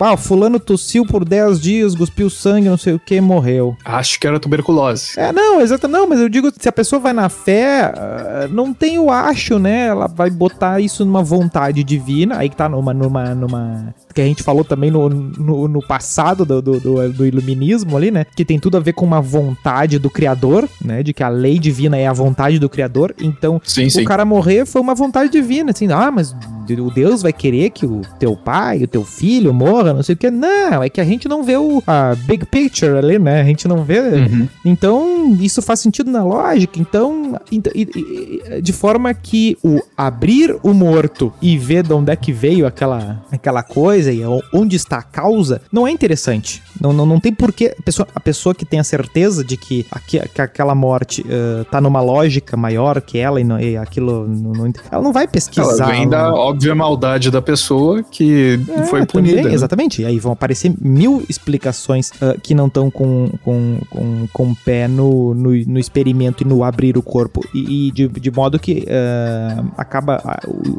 ah, fulano tossiu por 10 dias, cuspiu sangue, não sei o que, morreu. Acho que era tuberculose. É, não, exato, não, mas eu digo, se a pessoa vai na fé, ah, não tem o acho, né? Ela vai botar isso numa vontade divina, aí que tá numa, numa, numa que a gente falou também no, no, no passado do, do, do, do, iluminismo ali, né? Que tem tudo a ver com uma vontade do Criador, né? De que a lei divina é a vontade do Criador. Então, sim, sim. o cara morrer foi uma vontade divina, assim, ah, mas o Deus vai querer que o teu pai, o teu filho morra, não sei o que. Não, é que a gente não vê o a big picture ali, né? A gente não vê. Uhum. Então, isso faz sentido na lógica. Então, de forma que o abrir o morto e ver de onde é que veio aquela, aquela coisa e onde está a causa, não é interessante. Não, não, não tem porquê. A pessoa, a pessoa que tem a certeza de que, aqui, que aquela morte uh, tá numa lógica maior que ela e, não, e aquilo. Não, ela não vai pesquisar. Ela vem da óbvia maldade da pessoa que é, foi punida. Também, né? Exatamente. E aí vão aparecer mil explicações uh, que não estão com, com, com, com o pé no, no, no, experimento e no abrir o corpo. E, e de, de modo que uh, acaba.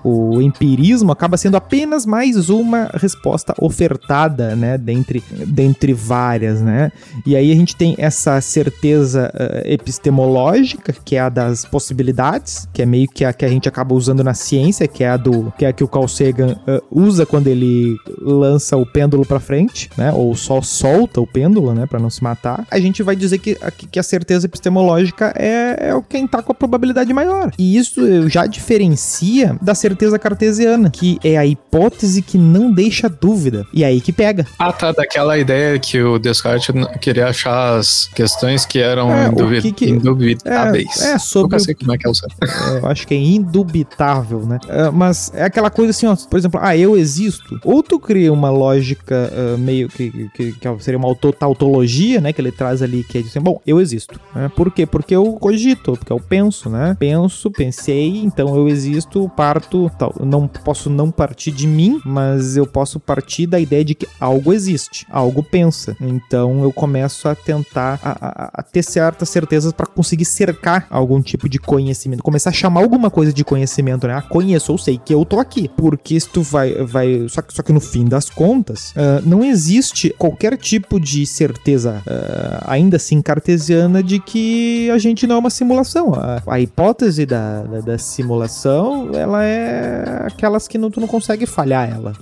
O, o empirismo acaba sendo apenas mais uma resposta ofertada, né, dentre, dentre várias, né? E aí a gente tem essa certeza uh, epistemológica, que é a das possibilidades, que é meio que a que a gente acaba usando na ciência, que é a do que é a que o Carl Sagan uh, usa quando ele lança o pêndulo para frente, né? Ou só solta o pêndulo, né, para não se matar. A gente vai dizer que, que a certeza epistemológica é, é o quem tá com a probabilidade maior. E isso já diferencia da certeza cartesiana, que é a hipótese que não deixa dúvida. E aí que pega. Ah, tá. Daquela ideia que o Descartes queria achar as questões que eram é, indubi que... indubitáveis. É, é sobre. Eu sei como é que é o certo. É, eu acho que é indubitável, né? É, mas é aquela coisa assim, ó. Por exemplo, ah, eu existo. Ou tu cria uma lógica uh, meio que, que, que, seria uma tautologia, né? Que ele traz ali, que é assim, bom, eu existo. Né? Por quê? Porque eu cogito, porque eu penso, né? Penso, pensei, então eu existo, parto, tal. Eu não posso não partir de mim, mas eu posso partir da ideia de que algo existe, algo pensa. Então eu começo a tentar a, a, a ter certas certezas para conseguir cercar algum tipo de conhecimento, começar a chamar alguma coisa de conhecimento, né? Ah, conheço, ou sei que eu tô aqui. Porque se tu vai, vai, só que, só que no fim das contas, uh, não existe qualquer tipo de certeza, uh, ainda assim cartesiana, de que a gente não é uma simulação. A, a hipótese da, da, da, simulação, ela é aquelas que não, tu não consegue falhar ela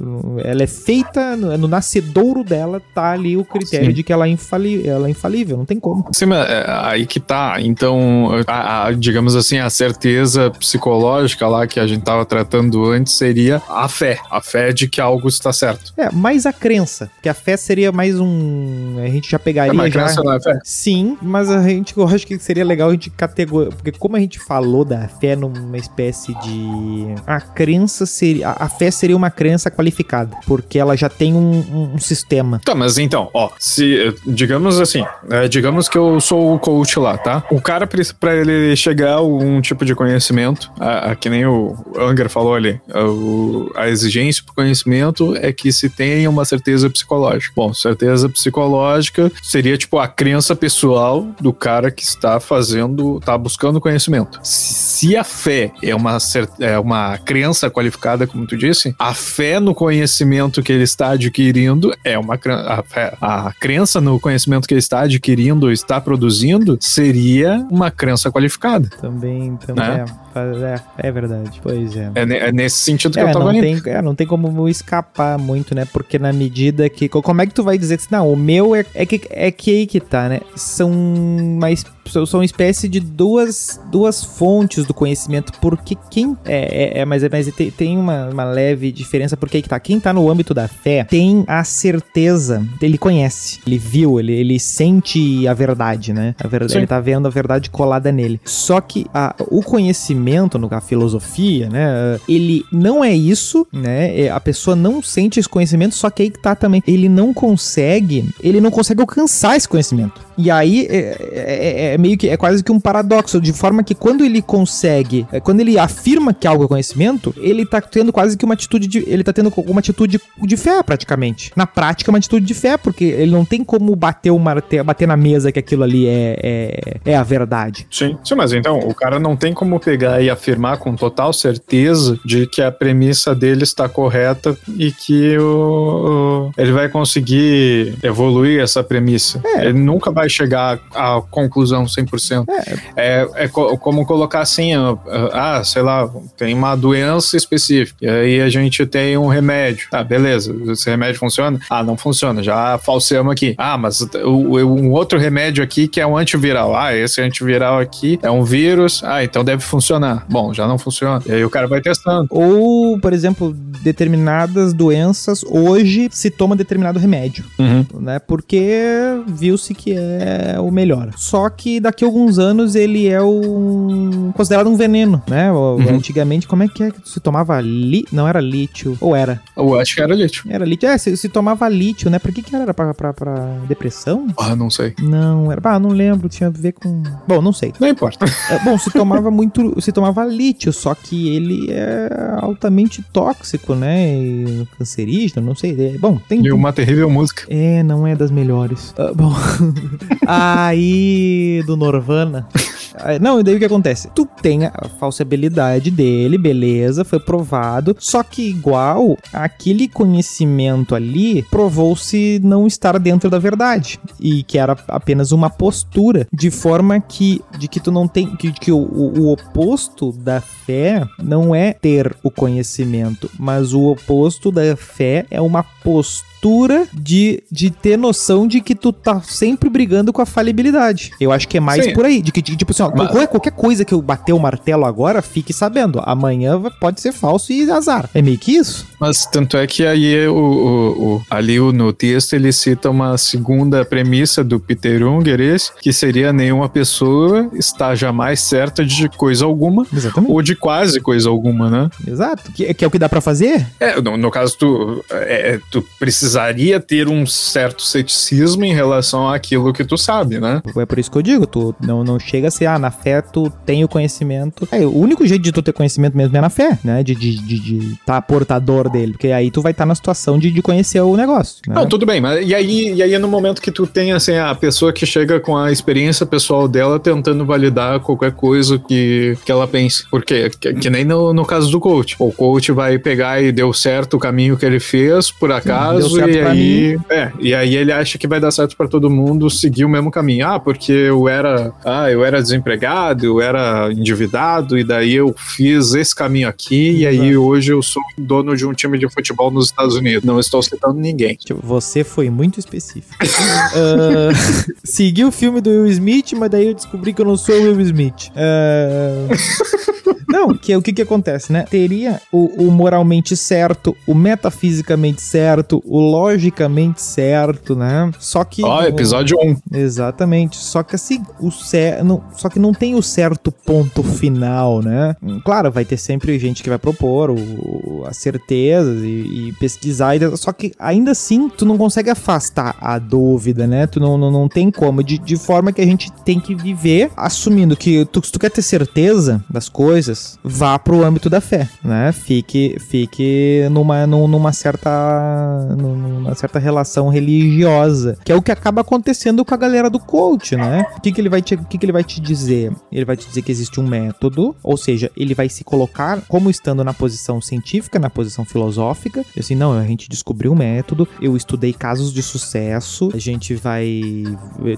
ela é feita, no, no nascedouro dela tá ali o critério Sim. de que ela é, infali ela é infalível, não tem como. Sim, mas é, aí que tá. Então, a, a, digamos assim, a certeza psicológica lá que a gente tava tratando antes seria a fé. A fé de que algo está certo. É, mais a crença. Que a fé seria mais um. A gente já pegaria. É, mas já... crença não é fé? Sim, mas a gente, eu acho que seria legal a gente categorizar. Porque como a gente falou da fé numa espécie de. A crença seria. A, fé seria uma crença qualificada porque ela já tem um, um, sistema. Tá, mas então, ó, se, digamos assim, é, digamos que eu sou o coach lá, tá? O cara, para ele chegar a um tipo de conhecimento, a, a, que nem o Anger falou ali, o, a exigência para conhecimento é que se tenha uma certeza psicológica. Bom, certeza psicológica seria tipo a crença pessoal do cara que está fazendo, está buscando conhecimento. Se a fé é uma, é uma crença qualificada, como tu disse, a fé no conhecimento que ele está adquirindo é uma a, fé, a crença no conhecimento que ele está adquirindo, está produzindo, seria uma crença qualificada. Também, também. Né? É, é, verdade. Pois é. É, é nesse sentido que é, eu tava não indo. Tem, é, não tem como escapar muito, né? Porque na medida que. Como é que tu vai dizer que. Não, o meu é, é, que, é que aí que tá, né? São mais são uma espécie de duas, duas fontes do conhecimento, porque quem. É, é, é mas, mas tem, tem uma, uma leve diferença, porque aí que tá. Quem tá no âmbito da fé tem a certeza, ele conhece, ele viu, ele, ele sente a verdade, né? A verdade, ele tá vendo a verdade colada nele. Só que a, o conhecimento, no, a filosofia, né? Ele não é isso, né? É, a pessoa não sente esse conhecimento, só que aí que tá também. Ele não consegue, ele não consegue alcançar esse conhecimento. E aí é, é, é, meio que é quase que um paradoxo, de forma que quando ele consegue, é, quando ele afirma que algo é conhecimento, ele tá tendo quase que uma atitude de. Ele tá tendo uma atitude de fé, praticamente. Na prática, uma atitude de fé, porque ele não tem como bater o martelo, bater na mesa que aquilo ali é, é, é a verdade. Sim. Sim, mas então, o cara não tem como pegar e afirmar com total certeza de que a premissa dele está correta e que o, o ele vai conseguir evoluir essa premissa. É. Ele nunca vai chegar à conclusão 100%. É, é, é co como colocar assim, ah, sei lá, tem uma doença específica, e aí a gente tem um remédio. Ah, beleza, esse remédio funciona? Ah, não funciona, já falseamos aqui. Ah, mas o, um outro remédio aqui que é um antiviral. Ah, esse antiviral aqui é um vírus. Ah, então deve funcionar. Bom, já não funciona. E aí o cara vai testando. Ou, por exemplo, determinadas doenças, hoje se toma determinado remédio, uhum. né? Porque viu-se que é o melhor. Só que daqui a alguns anos ele é um considerado um veneno, né? Uhum. Antigamente, como é que é que se tomava li... não era lítio ou era? Eu acho que era lítio. Era lítio. É, se, se tomava lítio, né? Por que que era pra, pra, pra depressão? Ah, não sei. Não, era, ah, não lembro, tinha a ver com Bom, não sei. Não importa. É, bom, se tomava muito, se tomava lítio, só que ele é altamente tóxico, né? E cancerígeno, não sei. É, bom, tem E uma terrível música. É, não é das melhores. Uh, bom, Aí, do Norvana. Não, e daí o que acontece? Tu tem a falsibilidade dele, beleza, foi provado. Só que igual, aquele conhecimento ali provou-se não estar dentro da verdade. E que era apenas uma postura. De forma que, de que tu não tem. Que, que o, o oposto da fé não é ter o conhecimento, mas o oposto da fé é uma postura postura de, de ter noção de que tu tá sempre brigando com a falibilidade. Eu acho que é mais Sim. por aí. De que, tipo assim, ó, Mas... qualquer, coisa que eu bater o martelo agora, fique sabendo. Amanhã pode ser falso e azar. É meio que isso. Mas tanto é que aí o, o, o ali no texto ele cita uma segunda premissa do Peter Unger, esse, que seria nenhuma pessoa está jamais certa de coisa alguma. Exatamente. Ou de quase coisa alguma, né? Exato. Que, que é o que dá para fazer? É, no, no caso, tu, é, tu precisa precisaria ter um certo ceticismo em relação àquilo que tu sabe, né? É por isso que eu digo, tu não, não chega a ser, ah, na fé tu tem o conhecimento. É, o único jeito de tu ter conhecimento mesmo é na fé, né? De estar de, de, de tá portador dele, porque aí tu vai estar tá na situação de, de conhecer o negócio. Né? Não, tudo bem, mas e aí, e aí é no momento que tu tem, assim, a pessoa que chega com a experiência pessoal dela tentando validar qualquer coisa que, que ela pense. Por quê? Que, que nem no, no caso do coach. O coach vai pegar e deu certo o caminho que ele fez, por acaso, e aí, é, e aí ele acha que vai dar certo para todo mundo seguir o mesmo caminho. Ah, porque eu era, ah, eu era desempregado, eu era endividado e daí eu fiz esse caminho aqui e aí hoje eu sou dono de um time de futebol nos Estados Unidos. Não estou citando ninguém. Tipo, você foi muito específico. uh, segui o filme do Will Smith, mas daí eu descobri que eu não sou o Will Smith. Uh... Não, que o que que acontece, né? Teria o, o moralmente certo, o metafisicamente certo, o logicamente certo, né? Só que. Ó, oh, episódio 1. Exatamente. Só que assim, o certo. Só que não tem o certo ponto final, né? Claro, vai ter sempre gente que vai propor o, as certezas e, e pesquisar, só que ainda assim tu não consegue afastar a dúvida, né? Tu não, não, não tem como, de, de forma que a gente tem que viver assumindo que tu, se tu quer ter certeza das coisas, vá pro âmbito da fé, né? Fique, fique numa, numa certa numa certa relação religiosa, que é o que acaba acontecendo com a galera do coach, né? O que, que ele vai te, que, que ele vai te dizer? Ele vai te dizer que existe um método, ou seja, ele vai se colocar como estando na posição científica, na posição filosófica. E assim, não, a gente descobriu um método, eu estudei casos de sucesso, a gente vai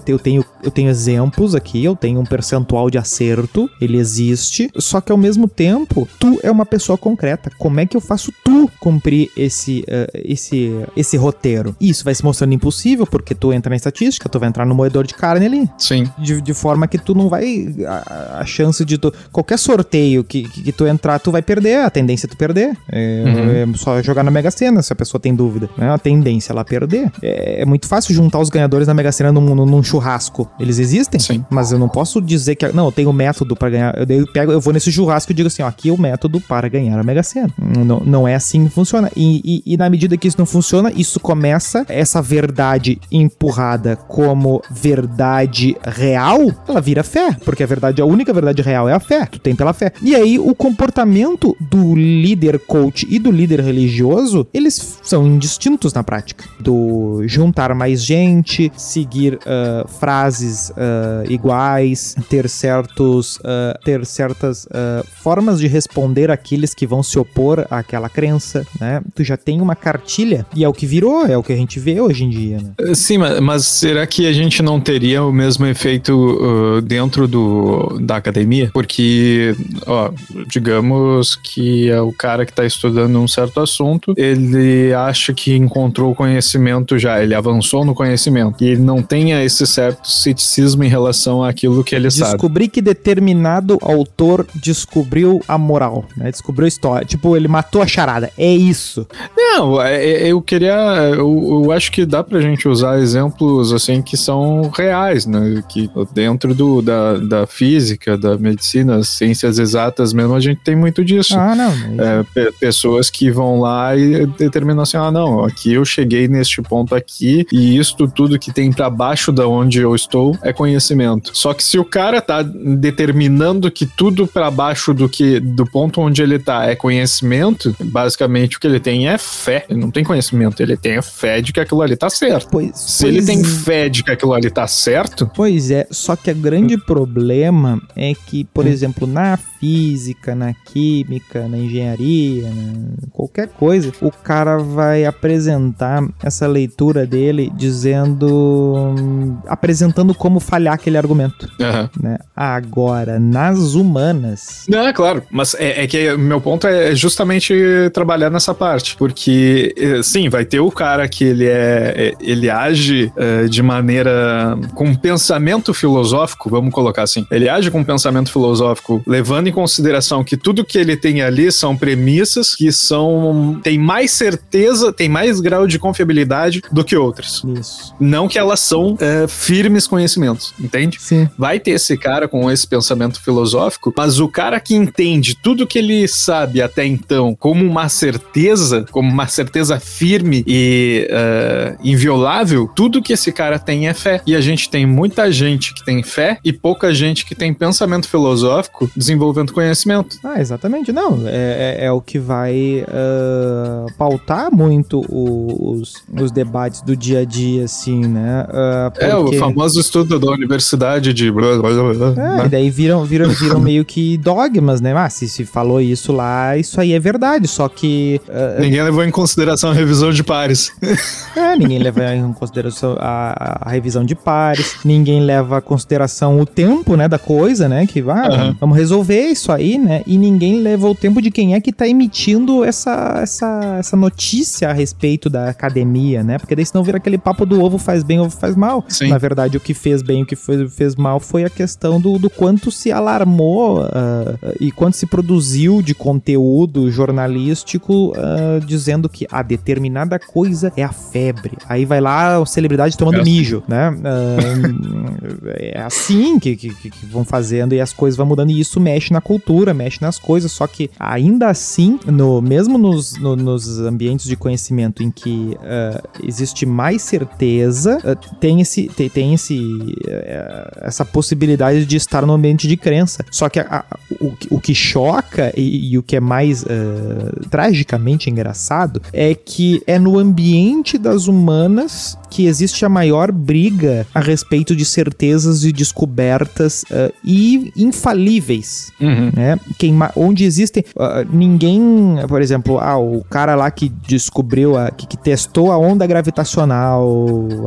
eu tenho eu tenho exemplos aqui, eu tenho um percentual de acerto, ele existe, só que ao mesmo tempo, tu é uma pessoa concreta. Como é que eu faço tu cumprir esse uh, esse esse roteiro? Isso vai se mostrando impossível porque tu entra na estatística, tu vai entrar no moedor de carne ali. Sim. De, de forma que tu não vai a, a chance de tu qualquer sorteio que, que, que, tu entrar, tu vai perder, a tendência é tu perder. É, uhum. é só jogar na Mega Sena se a pessoa tem dúvida. Né? A tendência é ela perder. É, é muito fácil juntar os ganhadores da Mega Sena num, num, num churrasco. Eles existem, Sim. mas eu não posso dizer que não, eu tenho método para ganhar. Eu, eu, pego, eu vou nesse churrasco e digo assim, ó, aqui é o método para ganhar a Mega Sena. Não, não é assim que funciona. E, e, e na medida que isso não funciona, isso começa essa verdade empurrada como verdade real, ela vira fé, porque a verdade, a única verdade real é a fé. Tu tem pela fé. E aí o comportamento do líder coach e do líder religioso, eles são indistintos na prática. Do juntar mais gente, seguir uh, frases uh, iguais, ter certos, uh, ter certas formas de responder àqueles que vão se opor àquela crença, né? Tu já tem uma cartilha e é o que virou, é o que a gente vê hoje em dia, né? Sim, mas, mas será que a gente não teria o mesmo efeito dentro do, da academia? Porque, ó, digamos que é o cara que está estudando um certo assunto, ele acha que encontrou o conhecimento já, ele avançou no conhecimento e ele não tenha esse certo ceticismo em relação àquilo que ele Descobri sabe. Descobri que determinado autor descobriu a moral, né? Descobriu a história. Tipo, ele matou a charada. É isso. Não, é, é, eu queria. Eu, eu acho que dá pra gente usar exemplos assim que são reais, né? Que dentro do, da, da física, da medicina, ciências exatas mesmo, a gente tem muito disso. Ah, não. É, pessoas que vão lá e determinam assim: ah, não, aqui eu cheguei neste ponto aqui e isto tudo que tem para baixo da onde eu estou é conhecimento. Só que se o cara tá determinando que tudo para baixo do que do ponto onde ele tá é conhecimento, basicamente o que ele tem é fé. Ele não tem conhecimento, ele tem a fé de que aquilo ali tá certo. Pois, se pois ele tem é. fé de que aquilo ali tá certo. Pois é, só que o grande problema é que, por Hum. exemplo, na física, na química, na engenharia, na qualquer coisa, o cara vai apresentar essa leitura dele dizendo. apresentando como falhar aquele argumento. Aham. Né? Agora, nas humanas. Não, é claro, mas é, é que meu ponto é justamente trabalhar nessa parte, porque eh, sim, vai ter o cara que ele é, é- ele age eh, de maneira com pensamento filosófico, vamos colocar assim. Ele age com pensamento filosófico, levando em consideração que tudo que ele tem ali são premissas que são tem mais certeza, tem mais grau de confiabilidade do que outras. Isso. Não que elas são eh, firmes conhecimentos, entende? Sim. vai ter esse cara com esse pensamento filosófico, mas o cara que entende tudo que ele sabe até então como uma certeza, como uma certeza firme e eh, inviolável, tudo que esse cara tem é fé. E a gente tem muita gente que tem fé e pouca gente que tem pensamento filosófico desenvolvendo conhecimento. Ah, exatamente. Não, é, é- é o que vai ah, pautar muito os, os debates do dia a dia, assim, né? Ah, É, o porque- famoso estudo da universidade de. blá, blá, blá, blá, É, né? e daí viram, viram, viram meio que dogmas, né? Ah, se se falou isso lá, isso aí é verdade. Só que Ninguém levou em consideração a revisão de pares. é, ninguém leva em consideração a, a revisão de pares, ninguém leva em consideração o tempo, né, da coisa, né? Que ah, Aham. vamos resolver isso aí, né? E ninguém leva o tempo de quem é que tá emitindo essa, essa, essa notícia a respeito da academia, né? Porque daí senão vira aquele papo do ovo faz bem, ovo faz mal. Sim. Na verdade, o que fez bem, o que fez, fez mal foi a questão do, do quanto se alarmou ah, e quanto se produziu de conteúdo jornalístico ah, dizendo que a determinada coisa é a febre. Aí vai lá a celebridade tomando É assim. mijo, né? Ah, é assim que, que, que vão fazendo e as coisas vão mudando e isso mexe na cultura, mexe nas coisas, só que ainda assim, no, mesmo nos, no, nos ambientes de conhecimento em que uh, existe mais certeza, uh, tem, esse, tem, tem esse, uh, essa possibilidade de estar no ambiente de crença. Só que a, a, o, o que choca e, e o que é mais tragicamente engraçado é que é no ambiente das humanas que existe a maior briga a respeito de certezas e descobertas e infalíveis. Uhum. Né? Quem, onde existem. ninguém por exemplo, ah, o cara lá que descobriu, a, que, que testou a onda gravitacional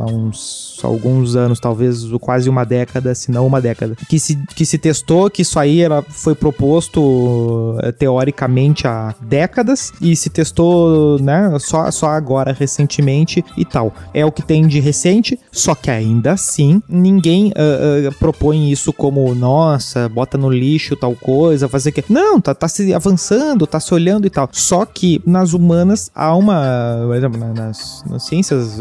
há uns alguns anos, talvez quase uma década, se não uma década, que se, que se testou que isso aí era, foi proposto eh, teoricamente há décadas e se testou, né, só, só agora, recentemente e tal. É o que tem de recente, só que ainda assim, ninguém uh, uh, propõe isso como, nossa, bota no lixo tal coisa, fazer que. Não, tá, tá se avançando, tá se olhando e tal. Só que nas humanas há uma, nas, nas ciências,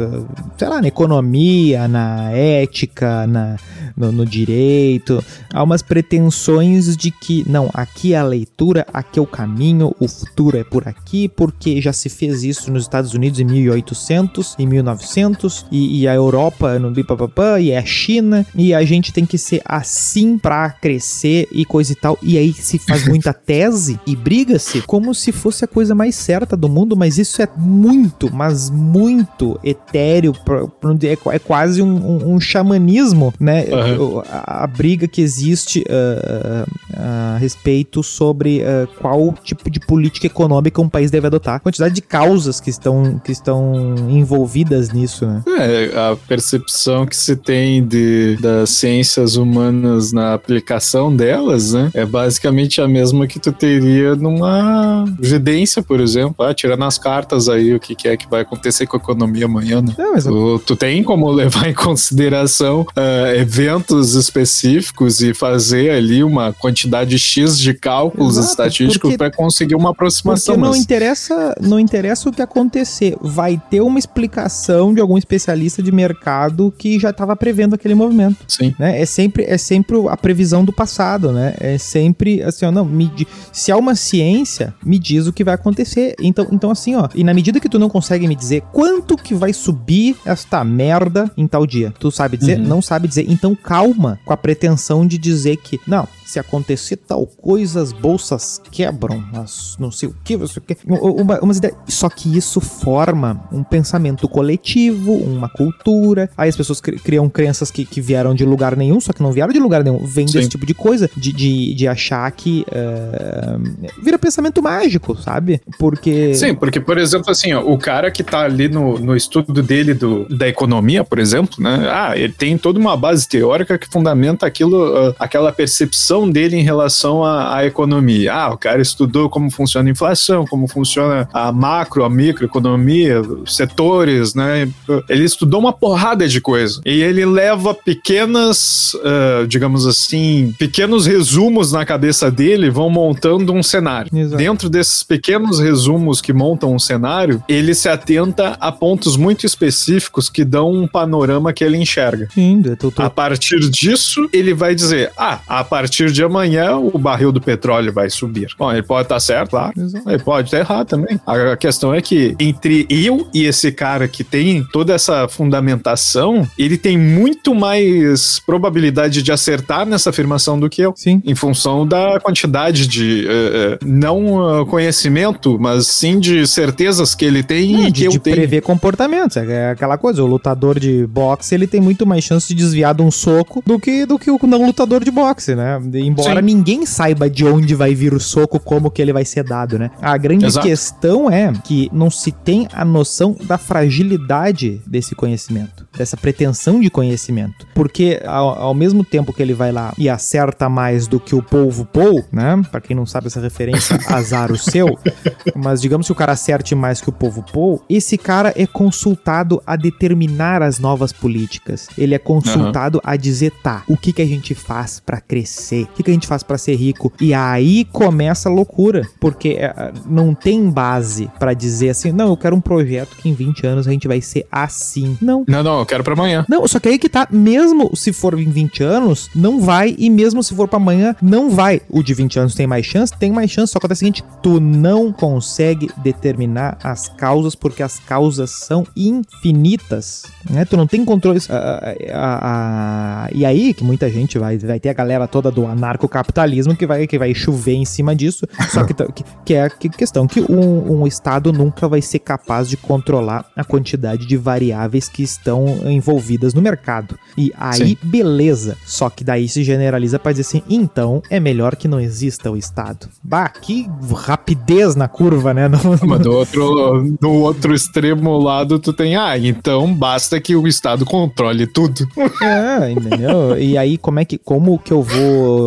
sei lá, na economia, na ética, na, no, no, direito. Há umas pretensões de que, não, aqui é a leitura, aqui é o caminho, o futuro é por aqui, porque já se fez isso nos Estados Unidos em 1800, em 1900, e, e a Europa no bipapapá, e a China, e a gente tem que ser assim pra crescer e coisa e tal. E aí se faz muita tese e briga-se como se fosse a coisa mais certa do mundo, mas isso é muito, mas muito etéreo, é, é quase um, um, um xamanismo, né? Uhum. A, a, briga que existe uh, uh, a respeito sobre uh, qual tipo de política econômica um país deve adotar, a quantidade de causas que estão, que estão envolvidas nisso, né? É, a percepção que se tem de, das ciências humanas na aplicação delas, né? É basicamente a mesma que tu teria numa residência, por exemplo. Ah, tirando as cartas aí o que, que é que vai acontecer com a economia amanhã, né? É, mas... tu, tu tem como levar em consideração uh, eventos específicos e fazer ali uma quantidade X de cálculos Exato, estatísticos para conseguir uma aproximação. Porque não mas... interessa, não interessa o que acontecer, vai ter uma explicação de algum especialista de mercado que já estava prevendo aquele movimento. Sim. Né? É sempre é sempre a previsão do passado, né? É sempre assim, ó, não, me, se há uma ciência, me diz o que vai acontecer. Então, então assim, ó, e na medida que tu não consegue me dizer quanto que vai subir esta merda em tal dia, tu sabe dizer? Uhum. Não sabe dizer. Então calma com a pretensão de dizer que, não, se acontecer tal coisa, as bolsas quebram, as não sei o que, não sei o que. Uma, umas ideias. Só que isso forma um pensamento coletivo, uma cultura. Aí as pessoas criam crenças que, que vieram de lugar nenhum, só que não vieram de lugar nenhum. Vem Sim. desse tipo de coisa, de, de, de achar que uh, vira pensamento mágico, sabe? Porque. Sim, porque, por exemplo, assim, ó, o cara que tá ali no, no estudo dele do, da economia, por exemplo, né? Ah, ele tem toda uma base teórica que fundamenta aquilo, uh, aquela percepção visão dele em relação à, à, economia. Ah, o cara estudou como funciona a inflação, como funciona a macro, a microeconomia, setores, né? Ele estudou uma porrada de coisa. E ele leva pequenas, uh, digamos assim, pequenos resumos na cabeça dele, vão montando um cenário. Exato. Dentro desses pequenos resumos que montam um cenário, ele se atenta a pontos muito específicos que dão um panorama que ele enxerga. Sim, tô, tô... A partir disso, ele vai dizer: ah, a partir de amanhã o barril do petróleo vai subir. Bom, ele pode estar certo, claro. Ele pode estar errado também. A questão é que entre eu e esse cara que tem toda essa fundamentação, ele tem muito mais probabilidade de acertar nessa afirmação do que eu. Sim. Em função da quantidade de uh, não uh, conhecimento, mas sim de certezas que ele tem é, e que de, eu de tenho. prever comportamentos. É aquela coisa, o lutador de boxe, ele tem muito mais chance de desviar de um soco do que, do que o não lutador de boxe, né? Embora Sim. ninguém saiba de onde vai vir o soco, como que ele vai ser dado, né? A grande Exato. questão é que não se tem a noção da fragilidade desse conhecimento, dessa pretensão de conhecimento. Porque ao, ao mesmo tempo que ele vai lá e acerta mais do que o polvo Paul, né? Pra quem não sabe essa referência, azar o seu. Mas digamos que o cara acerte mais que o povo Paul, esse cara é consultado a determinar as novas políticas. Ele é consultado uhum. a dizer, tá, o que que a gente faz para crescer? O que, que a gente faz para ser rico? E aí começa a loucura, porque é, não tem base para dizer assim, não, eu quero um projeto que em 20 anos a gente vai ser assim. Não. Não, não, quero pra amanhã. Não, só que aí que tá, mesmo se for em 20 anos, não vai, e mesmo se for pra amanhã, não vai. O de 20 anos tem mais chance? Tem mais chance, só que é o seguinte, tu não consegue determinar as causas, porque as causas são infinitas, né? Tu não tem controle. ah, ah, ah, e aí, que muita gente vai, vai ter a galera toda do anarcocapitalismo que vai, que vai chover em cima disso, só que, que, que é a questão que um, um Estado nunca vai ser capaz de controlar a quantidade de variáveis que estão envolvidas no mercado. E aí, Sim. beleza. Só que daí se generaliza pra dizer assim, então é melhor que não exista o Estado. Bah, que rapidez na curva, né? Não- Mas do outro, do outro extremo lado, tu tem, ah, então basta que o Estado controle tudo. É, entendeu? E aí como é que como que eu vou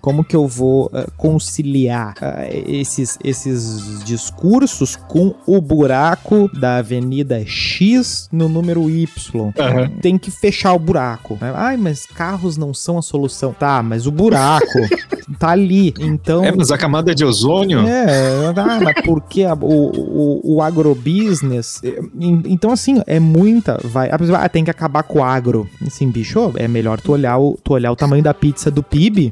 como que eu vou eh, conciliar ah, esses esses discursos com o buraco da Avenida X no número Y? Aham. Tem que fechar o buraco. né? Ai, mas carros não são a solução. Tá, mas o buraco tá ali. Então É, mas a camada de ozônio. é, ah, mas por que a- o, o, o agrobusiness? É, en- Então, assim, é muita. Vai, ah, tem que acabar com o agro. Assim, bicho, é melhor tu olhar o, tu olhar o tamanho da pizza do PIB.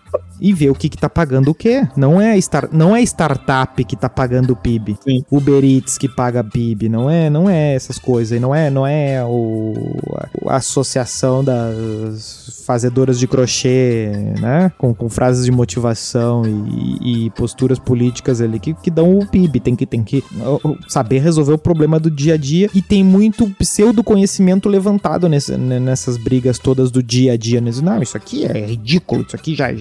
E ver o que que tá pagando o quê? Não é, star, não é startup que tá pagando o PIB. Sim. Uber Eats que paga PIB. Não é, não é essas coisas. Não é, não é o, a, a associação das fazedoras de crochê, né? Com, com frases de motivação e, e posturas políticas ali que, que dão o PIB. Tem que, tem que saber resolver o problema do dia a dia. E tem muito pseudo conhecimento levantado nesse- nessas brigas todas do dia a dia. Não, isso aqui é ridículo. Isso aqui já é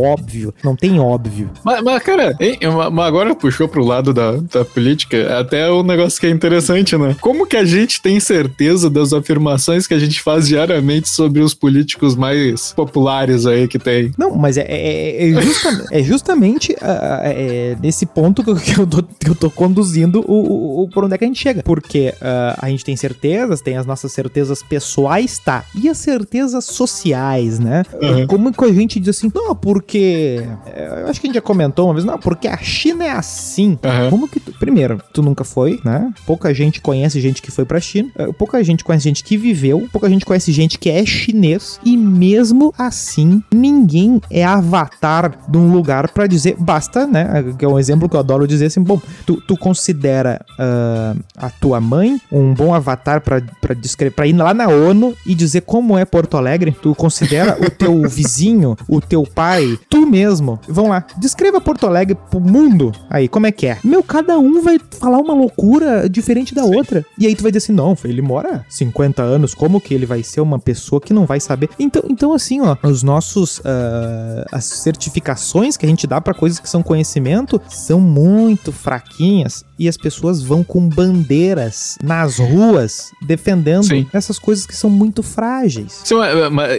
óbvio. Não tem óbvio. Mas, mas, cara, hein, ma- mas agora puxou pro lado da, da política, até um negócio que é interessante, né? Como que a gente tem certeza das afirmações que a gente faz diariamente sobre os políticos mais populares aí que tem? Não, mas é, é, é justa- é justamente ah, é nesse ponto que eu, tô, que eu tô conduzindo o, o, o- por onde é que a gente chega. Porque ah, a gente tem certezas, tem as nossas certezas pessoais, tá? E as certezas sociais, né? Uhum. Como que a gente diz assim, não, porque. É, Eu acho que a gente já comentou uma vez, não, porque a China é assim. Aham. Como que tu, primeiro, tu nunca foi, né? Pouca gente conhece gente que foi pra China, eh, pouca gente conhece gente que viveu, pouca gente conhece gente que é chinês e mesmo assim ninguém é avatar de um lugar pra dizer basta, né? Que é um exemplo que eu adoro dizer assim, bom, tu, tu considera ah, a tua mãe um bom avatar pra para descrever, para ir lá na ONU e dizer como é Porto Alegre? Tu considera o teu vizinho, o teu pai, tu mesmo? Vão lá, descreva Porto Alegre pro mundo. Aí, como é que é? Meu, cada um vai falar uma loucura diferente da outra. E aí tu vai dizer assim: "Não, ele mora 50 anos, como que ele vai ser uma pessoa que não vai saber?" Então, então assim, ó, os nossos ah, as certificações que a gente dá pra coisas que são conhecimento são muito fraquinhas e as pessoas vão com bandeiras nas ruas defendendo Sim. essas coisas que são muito frágeis. Sim,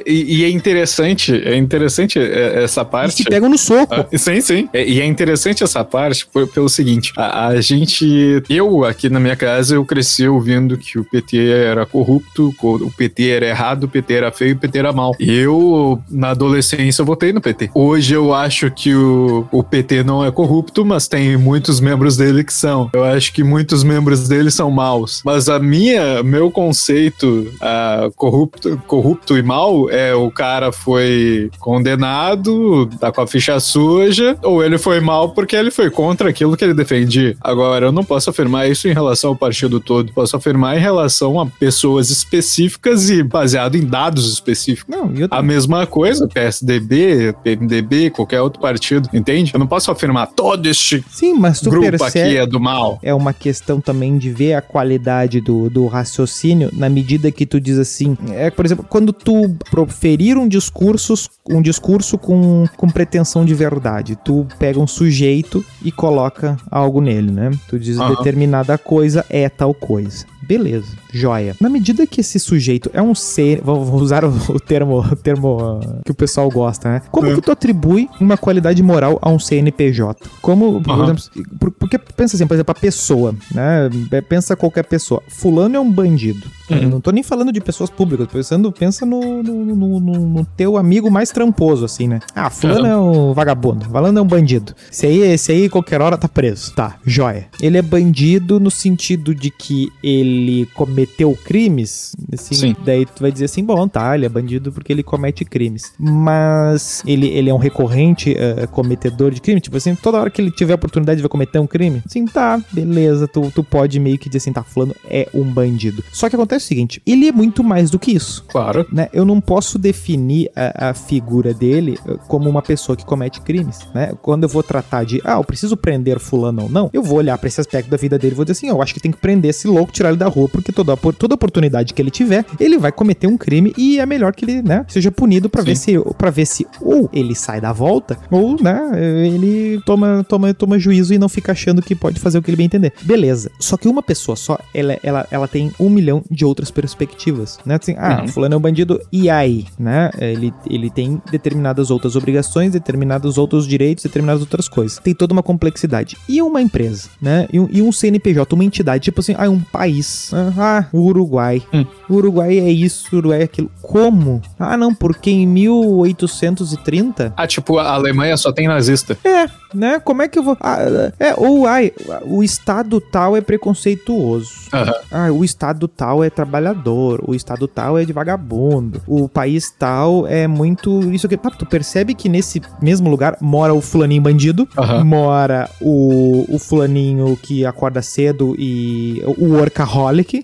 e, é interessante, é interessante é, essa E parte. se pegam no soco. Ah, sim, sim. É, e é interessante essa parte por- pelo seguinte: a, a gente. Eu, aqui na minha casa, eu cresci ouvindo que o PT era corrupto, co- o PT era errado, o PT era feio, o PT era mal. Eu, na adolescência, votei no PT. Hoje eu acho que o, o PT não é corrupto, mas tem muitos membros dele que são. Eu acho que muitos membros dele são maus. Mas a minha, meu conceito ah, corrupto, corrupto e mal é o cara foi condenado, tá com a ficha suja, ou ele foi mal porque ele foi contra aquilo que ele defendia. Agora, eu não posso afirmar isso em relação ao partido todo. Posso afirmar em relação a pessoas específicas e baseado em dados específicos. Não, A mesma coisa, PSDB, PMDB, qualquer outro partido, entende? Eu não posso afirmar todo este Sim, mas tu grupo percebe. aqui é do mal. é uma questão também de ver a qualidade do, do raciocínio na medida que tu diz assim, é, por exemplo, quando tu proferir um discurso, um discurso com, com pretensão de verdade, tu pega um sujeito e coloca algo nele, né? Tu diz Aham. determinada coisa é tal coisa. Beleza, joia. Na medida que esse sujeito é um ser, vou, vou usar o, o termo, o termo que o pessoal gosta, né? Como É. que tu atribui uma qualidade moral a um CNPJ? Como, por Aham. exemplo, por- porque pensa assim, por exemplo, a pessoa, né? Pensa qualquer pessoa. Fulano é um bandido. Uhum. Eu não tô nem falando de pessoas públicas, tô pensando, pensa no, no, no- no- teu amigo mais tramposo, assim, né? Ah, fulano é um vagabundo, fulano é um bandido. Esse aí, esse aí, qualquer hora tá preso. Tá, joia. Ele é bandido no sentido de que ele ele cometeu crimes, assim, Sim. daí tu vai dizer assim, bom, tá, ele é bandido porque ele comete crimes. Mas ele, ele é um recorrente eh, cometedor de crime, tipo assim, toda hora que ele tiver a oportunidade de cometer um crime, assim, tá, beleza, tu, tu pode meio que dizer assim, tá, fulano é um bandido. Só que acontece o seguinte, ele é muito mais do que isso Claro. né? Eu não posso definir a, a figura dele eh, como uma pessoa que comete crimes, né? Quando eu vou tratar de, ah, eu preciso prender fulano ou não, eu vou olhar pra esse aspecto da vida dele e vou dizer assim, eu acho que tem que prender esse louco, tirar ele da rua, porque toda, toda oportunidade que ele tiver, ele vai cometer um crime e é melhor que ele, né, seja punido pra ver se para ver se ou ele sai da volta ou, né, ele toma toma toma juízo e não fica achando que pode fazer o que ele bem entender. Beleza. Só que uma pessoa só, ela ela, ela tem um milhão de outras perspectivas, né? Assim, ah, Uhum. fulano é um bandido, e aí, né? Ele, ele tem determinadas outras obrigações, determinados outros direitos, determinadas outras coisas. Tem toda uma complexidade. E uma empresa, né? E um, e um CNPJ, uma entidade, tipo assim, ah, um país. Ah, o Uruguai. Hum. O Uruguai é isso, o Uruguai é aquilo. Como? Ah, não, porque em 1830 Ah, tipo, a Alemanha só tem nazista. é, né? Como é que eu vou. Ah, é, ou ai, o estado tal é preconceituoso. Aham. Ah, o estado tal é trabalhador, o estado tal é de vagabundo, o país tal é muito isso aqui. Ah, tu percebe que nesse mesmo lugar mora o fulaninho bandido, Aham. mora o, o fulaninho que acorda cedo e o workaholic.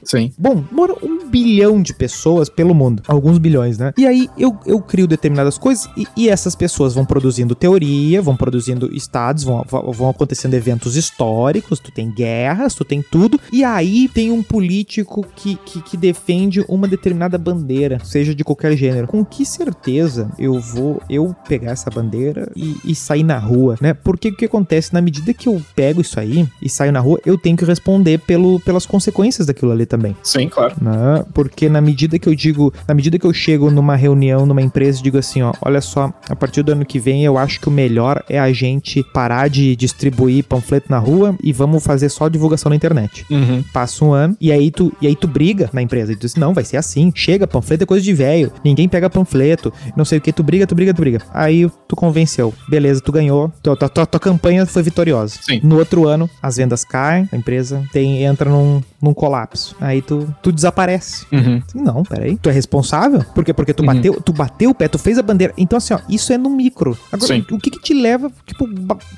Sim. Bom, mora um bilhão de pessoas pelo mundo. Alguns bilhões, né? E aí eu, eu crio determinadas coisas e, e essas pessoas vão produzindo teoria, vão produzindo estados, vão, vão vão acontecendo eventos históricos, tu tem guerras, tu tem tudo. E aí tem um político que, que, que defende uma determinada bandeira, seja de qualquer gênero. Com que certeza eu vou eu pegar essa bandeira e, e sair na rua, né? Porque o que acontece? Na medida que eu pego isso aí e saio na rua, eu tenho que responder pelo, pelas consequências daquilo ali também Sim, claro. né? Porque na medida que eu digo, na medida que eu chego numa reunião, numa empresa digo assim, ó, olha só, a partir do ano que vem eu acho que o melhor é a gente parar de distribuir panfleto na rua e vamos fazer só divulgação na internet. Uhum. Passa um ano e aí tu e aí tu briga na empresa e tu diz, não, vai ser assim, chega, panfleto é coisa de velho, ninguém pega panfleto, não sei o que, tu briga, tu briga, tu briga. Aí tu convenceu, beleza, tu ganhou, tua, tua, tua, tua campanha foi vitoriosa. Sim. No outro ano, as vendas caem, a empresa tem, entra num, num colapso. Aí tu, tu desaparece. Uhum. Não, peraí. Tu é responsável? Por quê? Porque tu, Uhum. bateu, tu bateu o pé, tu fez a bandeira. Então, assim, ó, isso é no micro. Agora, Sim. o que que te leva, tipo,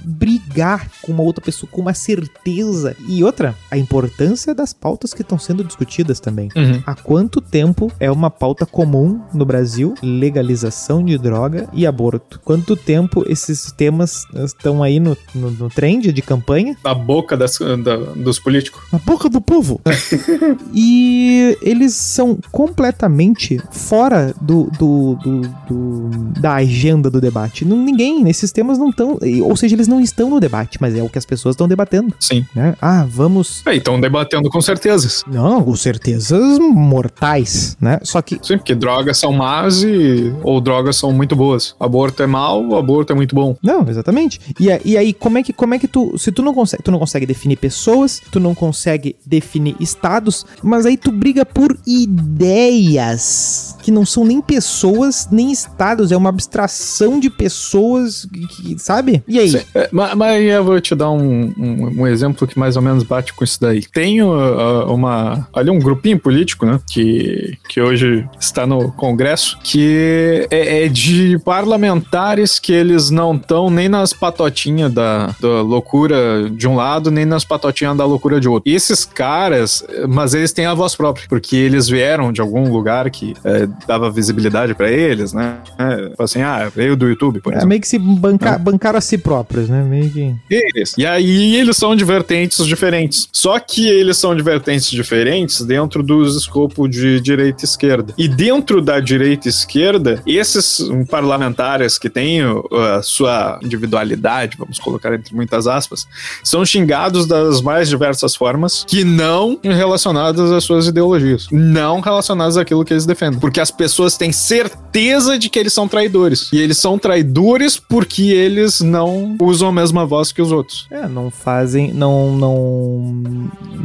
brigar com uma outra pessoa com uma certeza? E outra, a importância das pautas que estão sendo discutidas também. Uhum. Há quanto tempo é uma pauta comum no Brasil legalização de droga e aborto? Quanto tempo esses temas estão aí no, no, no trend de campanha? Na boca das, da- dos políticos. Na boca do povo. e eles são completamente fora do, do, do- do- da agenda do debate. Não, ninguém, esses temas não estão. Ou seja, eles não estão no debate, mas é o que as pessoas estão debatendo. Sim. Né? Ah, vamos. É, estão debatendo com certezas. Não, com certezas mortais, né? Só que Sim, porque drogas são más e, ou drogas são muito boas. Aborto é mal, aborto é muito bom. Não, exatamente. E, e aí, como é que como é que tu, se tu não consegue, tu não consegue definir pessoas, tu não consegue definir estados, mas aí tu briga por ideias que não são nem pessoas nem estados, é uma abstração de pessoas que, sabe? E aí? É, ma- mas, eu vou te dar um, um, um exemplo que mais ou menos bate com isso daí. Tem uh, uma. Ali um grupinho político, né? Que, que hoje está no Congresso, que é, é de parlamentares que eles não estão nem nas patotinhas da, da loucura de um lado, nem nas patotinhas da loucura de outro. E esses caras, mas eles têm a voz própria, porque eles vieram de algum lugar que é, dava visibilidade pra eles, né? É, assim, ah, veio do YouTube, por É exemplo. meio que se banca, Não. bancaram a si próprios, né? Meio que. Eles. E aí eles são de vertentes diferentes. Só que eles são de vertentes diferentes dentro dos escopos de direita e esquerda. E dentro da direita e esquerda, esses parlamentares que têm uh, a sua individualidade, vamos colocar entre muitas aspas, são xingados das mais diversas formas que não relacionadas às suas ideologias. Não relacionadas àquilo que eles defendem. Porque as pessoas têm certeza de que eles são traidores. E eles são traidores porque eles não usam a mesma voz que os outros. É, não fazem, não, não,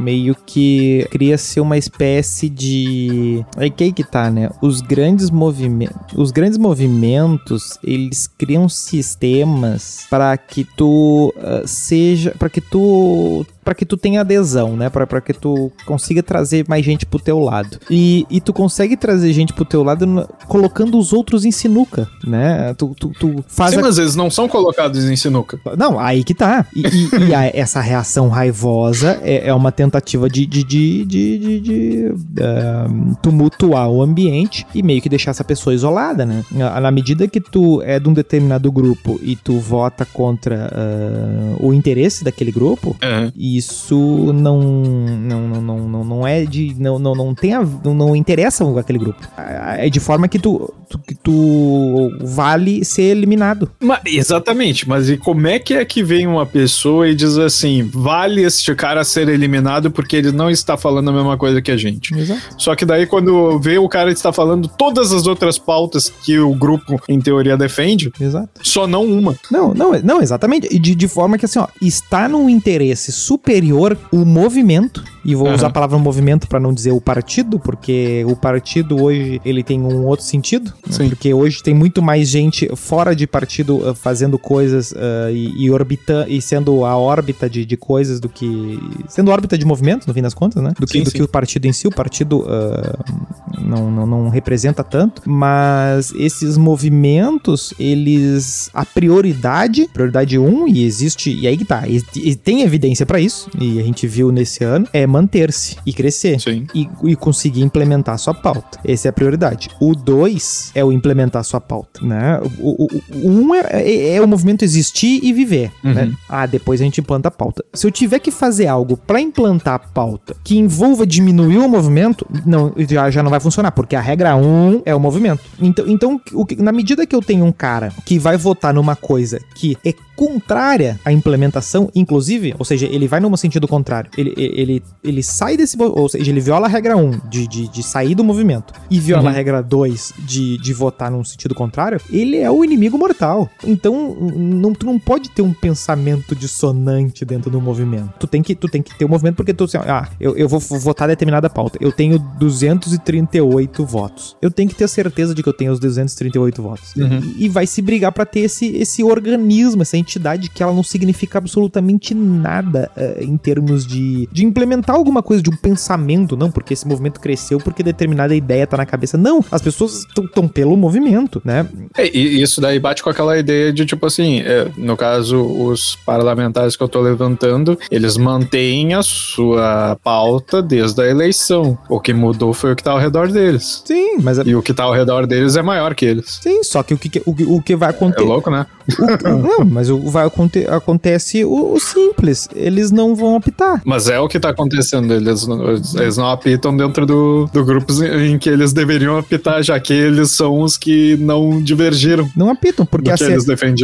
meio que cria-se uma espécie de, é que aí que tá, né? Os grandes movimentos, os grandes movimentos, eles criam sistemas para que tu uh, seja, para que tu para que tu tenha adesão, né? Para que tu consiga trazer mais gente pro teu lado. E, e tu consegue trazer gente pro teu lado colocando os outros em sinuca, né? Tu, tu, tu faz. Sim, a... mas eles não são colocados em sinuca. Não, aí que tá. E, e, e a, essa reação raivosa é, é uma tentativa de, de, de, de, de, de uh, tumultuar o ambiente e meio que deixar essa pessoa isolada, né? Na medida que tu é de um determinado grupo e tu vota contra uh, o interesse daquele grupo, uhum. isso não não, não, não, não é de não, não, não tem a, não, não interessa aquele grupo. É de forma que tu, tu, que tu vale ser eliminado. Mas, exatamente, mas e como é que é que vem uma pessoa e diz assim, vale este cara ser eliminado porque ele não está falando a mesma coisa que a gente. Exato. Só que daí quando vê o cara está falando todas as outras pautas que o grupo em teoria defende, Exato. só não uma. Não, não, não, exatamente. De, de forma que assim, ó, está num interesse super superior o movimento e vou uhum. usar a palavra movimento para não dizer o partido, porque o partido hoje ele tem um outro sentido, né? porque hoje tem muito mais gente fora de partido uh, fazendo coisas uh, e, e orbitando e sendo a órbita de, de coisas do que sendo órbita de movimento no fim das contas, né? Do que, sim, do sim. que o partido em si. O partido uh, não, não, não representa tanto, mas esses movimentos eles a prioridade, prioridade 1 um, e existe e aí que tá, e, e tem evidência para isso e a gente viu nesse ano é manter-se e crescer. E, e, conseguir implementar sua pauta. Essa é a prioridade. O dois é o implementar sua pauta, né? O, o, o um é, é, é, o movimento existir e viver, uhum. né? Ah, depois a gente implanta a pauta. Se eu tiver que fazer algo para implantar a pauta que envolva diminuir o movimento, não, já, já não vai funcionar, porque a regra um é o movimento. Então, então o que, na medida que eu tenho um cara que vai votar numa coisa que é contrária à implementação, inclusive, ou seja, ele vai num sentido contrário. Ele, ele, ele sai desse. Ou seja, ele viola a regra 1 de, de, de sair do movimento e viola uhum. a regra 2 de, de votar num sentido contrário, ele é o inimigo mortal. Então, não, tu não pode ter um pensamento dissonante dentro do movimento. Tu tem que, tu tem que ter o um movimento porque tu, assim, ah, eu, eu vou votar determinada pauta. Eu tenho 238 votos. Eu tenho que ter certeza de que eu tenho os 238 votos. Uhum. E, e, vai se brigar para ter esse, esse organismo, essa entidade que ela não significa absolutamente nada uh, em termos de, de implementar alguma coisa, de um pensamento, não, porque esse movimento cresceu porque determinada ideia tá na cabeça. Não, as pessoas estão pelo movimento, né? É, e isso daí bate com aquela ideia de, tipo assim, é, no caso, os parlamentares que eu tô levantando, eles mantêm a sua pauta desde a eleição. O que mudou foi o que tá ao redor deles. Sim, mas... E o que tá ao redor deles é maior que eles. Sim, só que o que, o, o que vai acontecer... É louco, né? O, não, mas o, vai aconte, acontece o, o, simples. Eles não vão apitar. Mas é o que tá acontecendo. Eles, eles não apitam dentro do, do grupo em que eles deveriam apitar, já que eles são os que não divergiram. Não apitam, porque, a,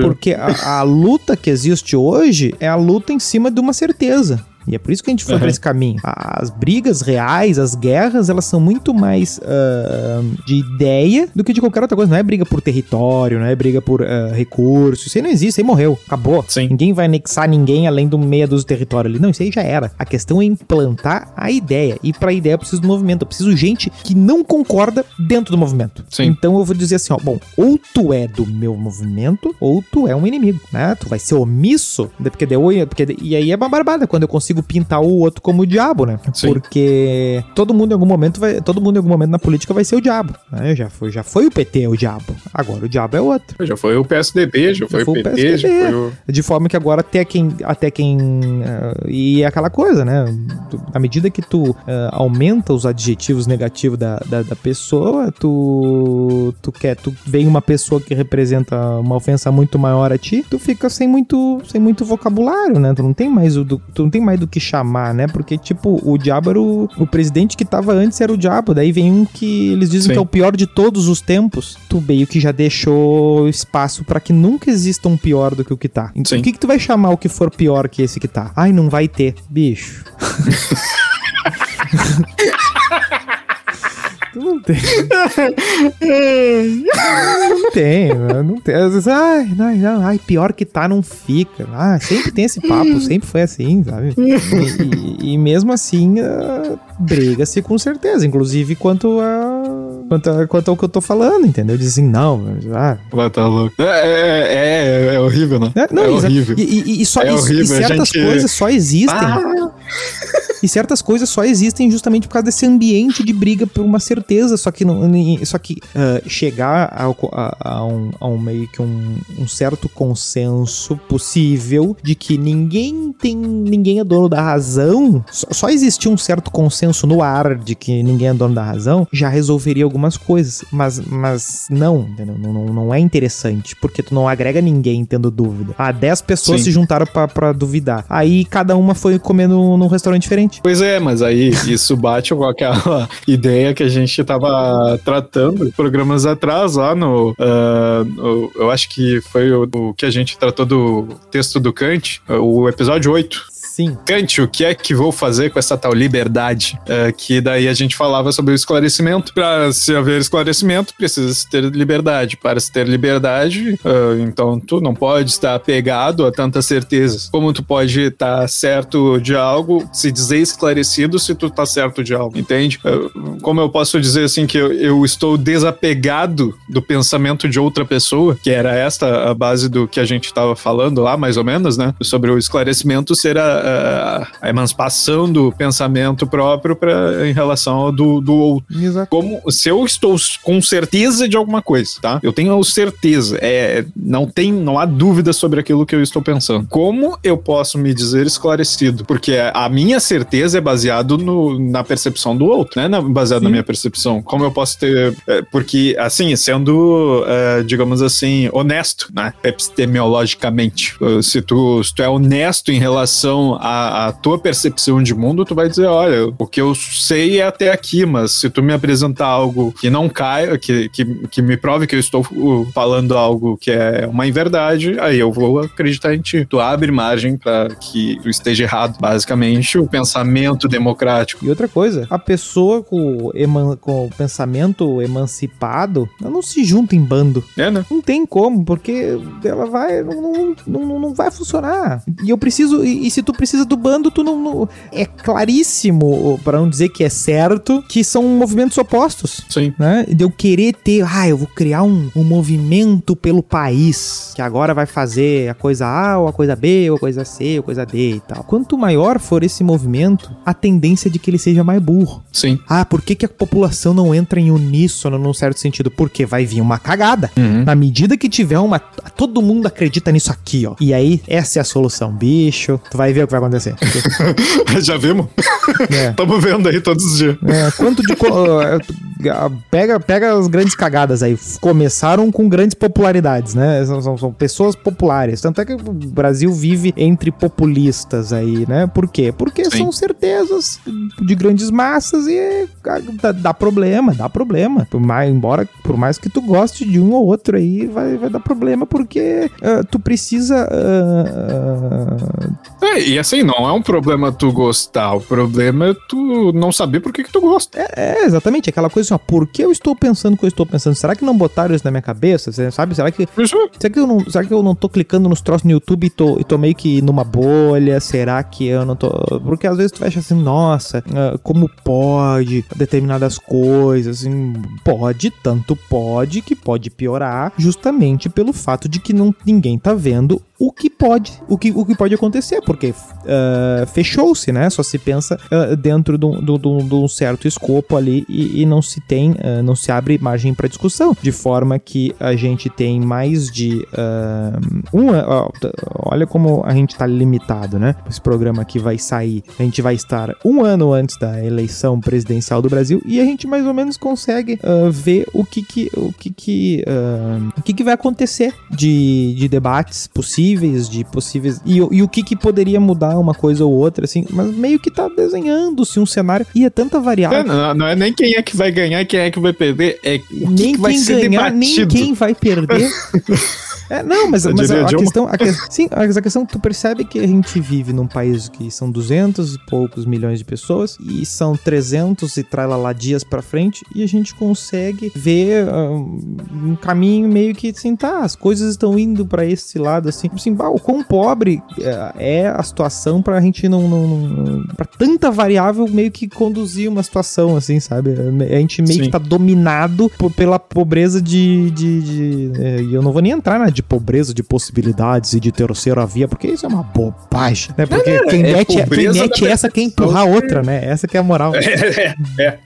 porque a, a luta que existe hoje é a luta em cima de uma certeza. E é por isso que a gente foi uhum. pra esse caminho. As brigas reais, as guerras, elas são muito mais uh, de ideia do que de qualquer outra coisa. Não é briga por território, não é briga por uh, recursos. Isso aí não existe, isso aí morreu. Acabou. Sim. Ninguém vai anexar ninguém além do meia dos territórios ali. Não, isso aí já era. A questão é implantar a ideia. E pra ideia eu preciso do movimento. Eu preciso gente que não concorda dentro do movimento. Sim. Então eu vou dizer assim, ó, bom, ou tu é do meu movimento, ou tu é um inimigo, né? Tu vai ser omisso, porque deu, porque e aí é uma barbada quando eu consigo consigo pintar o outro como o diabo, né? Sim. Porque todo mundo em algum momento vai, todo mundo em algum momento na política vai ser o diabo, né? Já foi, já foi o PT o diabo. Agora o diabo é outro. Já foi o PSDB, já, já foi, foi, o PT, o já foi o de forma que agora até quem até quem uh, e é aquela coisa, né? Tu, à medida que tu uh, aumenta os adjetivos negativos da, da, da, pessoa, tu tu quer tu vem uma pessoa que representa uma ofensa muito maior a ti, tu fica sem muito sem muito vocabulário, né? Tu não tem mais o tu não tem mais do que chamar, né? Porque, tipo, o diabo era o, o presidente que tava antes era o diabo. Daí vem um que eles dizem Sim. que é o pior de todos os tempos. Tu meio que já deixou espaço para que nunca exista um pior do que o que tá. Então, o que, que tu vai chamar o que for pior que esse que tá? Ai, não vai ter. Bicho. Não tem. não tem, não tem. Às vezes, ai, não, não, ai, pior que tá, não fica. Ah, sempre tem esse papo, sempre foi assim, sabe? E, e, e mesmo assim, uh, briga-se com certeza, inclusive quanto a. Quanto, a, quanto ao que eu tô falando, entendeu? Dizem, assim, não, ah. Vai tá louco. É, é, é, é horrível, né? É, não, é horrível. E, e, e só, é horrível, e certas gente... coisas só existem. Ah. E certas coisas só existem justamente por causa desse ambiente de briga por uma certeza. Só que, não, só que uh, chegar a, a, a, um, a, um, meio que um, um, certo consenso possível de que ninguém tem. ninguém é dono da razão. Só, só existir um certo consenso no ar de que ninguém é dono da razão já resolveria algumas coisas. Mas, mas não? Não, não, não é interessante. Porque tu não agrega ninguém tendo dúvida. Ah, 10 pessoas Sim. se juntaram para duvidar. Aí cada uma foi comendo num restaurante diferente. Pois é, mas aí isso bate com aquela ideia que a gente tava tratando programas atrás lá no, uh, no eu acho que foi o, o, que a gente tratou do texto do Kant, o episódio 8. Sim. Kant, o que é que vou fazer com essa tal liberdade? É, que daí a gente falava sobre o esclarecimento. Para se haver esclarecimento, precisa se ter liberdade. Para se ter liberdade, uh, então tu não pode estar apegado a tantas certezas. Como tu pode estar certo de algo, se dizer esclarecido se tu tá certo de algo, entende? Uh, como eu posso dizer assim que eu, eu estou desapegado do pensamento de outra pessoa, que era esta a base do que a gente estava falando lá, mais ou menos, né? Sobre o esclarecimento ser a, a, emancipação do pensamento próprio pra, em relação ao do, do outro. Exato. Como se eu estou com certeza de alguma coisa, tá? Eu tenho certeza, é, não tem, não há dúvida sobre aquilo que eu estou pensando. Como eu posso me dizer esclarecido? Porque a minha certeza é baseado no, na percepção do outro, né? Na, baseado Sim. na minha percepção. Como eu posso ter, é, porque assim, sendo, é, digamos assim, honesto, né? Epistemologicamente, se tu, se tu é honesto em relação a, a, tua percepção de mundo, tu vai dizer, olha, o que eu sei é até aqui, mas se tu me apresentar algo que não caia, que, que, que me prove que eu estou falando algo que é uma inverdade, aí eu vou acreditar em ti. Tu abre margem para que tu esteja errado. Basicamente, o pensamento democrático. E outra coisa, a pessoa com, eman com o pensamento emancipado, ela não se junta em bando. É, né? Não tem como, porque ela vai. Não, não, não, não vai funcionar. E eu preciso. E, e se tu precisa do bando, tu não. não é claríssimo, para não dizer que é certo, que são movimentos opostos. Sim. Né? De eu querer ter, ah, eu vou criar um, um movimento pelo país, que agora vai fazer a coisa A, ou a coisa B, ou a coisa C, ou a coisa D e tal. Quanto maior for esse movimento, a tendência é de que ele seja mais burro. Sim. Ah, por que, que a população não entra em uníssono num certo sentido? Porque vai vir uma cagada. Uhum. Na medida que tiver uma. Todo mundo acredita nisso aqui, ó. E aí, essa é a solução, bicho. Tu vai ver o que vai acontecer. Já vimos? Estamos é. vendo aí todos os dias. É, quanto de. pega, pega as grandes cagadas aí. Começaram com grandes popularidades, né? São, são, são, pessoas populares. Tanto é que o Brasil vive entre populistas aí, né? Por quê? Porque Sim. são certezas de grandes massas e dá, dá, problema, dá problema. Por mais, embora, por mais que tu goste de um ou outro aí, vai, vai dar problema porque uh, tu precisa. Uh, uh... É, e assim, não é um problema tu gostar, o problema é tu não saber por que, que tu gosta. É, é exatamente, aquela coisa assim, ó, por que eu estou pensando o que eu estou pensando? Será que não botaram isso na minha cabeça? Você sabe? Será que. Isso. Será que eu não, será que eu não tô clicando nos troços no YouTube e tô, e tô meio que numa bolha? Será que eu não tô. Porque às vezes tu fecha assim, nossa, ah, como pode determinadas coisas? Assim, pode, tanto pode que pode piorar, justamente pelo fato de que não, ninguém tá vendo o que pode, o que, o que pode acontecer, porque uh, fechou-se, né? Só se pensa uh, dentro de um, certo escopo ali e, e não se tem, uh, não se abre margem para discussão, de forma que a gente tem mais de um, olha como a gente tá limitado, né? Esse programa aqui vai sair, a gente vai estar um ano antes da eleição presidencial do Brasil e a gente mais ou menos consegue ver o que que, o que que, o que que vai acontecer de, de debates possíveis possíveis, de possíveis. E, e o que, que poderia mudar uma coisa ou outra, assim, mas meio que tá desenhando-se um cenário e é tanta variável. É, não, não, é nem quem é que vai ganhar quem é que vai perder, é nem que, que vai ganhar. Nem quem vai perder. É, não, mas, mas a, a questão, a que- sim, a questão tu percebe que a gente vive num país que são 200 e poucos milhões de pessoas e são 300 e tralalá dias pra frente e a gente consegue ver ah, um caminho meio que assim, tá, as coisas estão indo pra esse lado assim, assim, bah, o quão pobre eh, é a situação pra gente não, não, não para tanta variável meio que conduzir uma situação assim, sabe? A gente meio Sim. que tá dominado por- pela pobreza de, de, de- é, e eu não vou nem entrar na de pobreza de possibilidades e de terceira via, porque isso é uma bobagem, né? Porque quem é mete, quem pobreza mete da essa quer empurrar a outra, né? Essa que é a moral. É, é.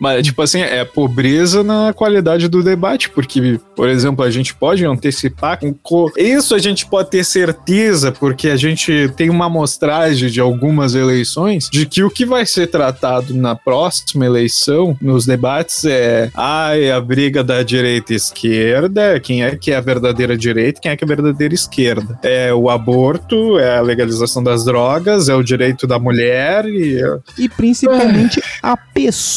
Mas, tipo assim, é pobreza na qualidade do debate, porque, por exemplo, a gente pode antecipar. com co- Isso a gente pode ter certeza, porque a gente tem uma amostragem de algumas eleições de que o que vai ser tratado na próxima eleição, nos debates, é ai, a briga da direita e esquerda, quem é que é a verdadeira direita, quem é que é a verdadeira esquerda. É o aborto, é a legalização das drogas, é o direito da mulher e E principalmente a pessoa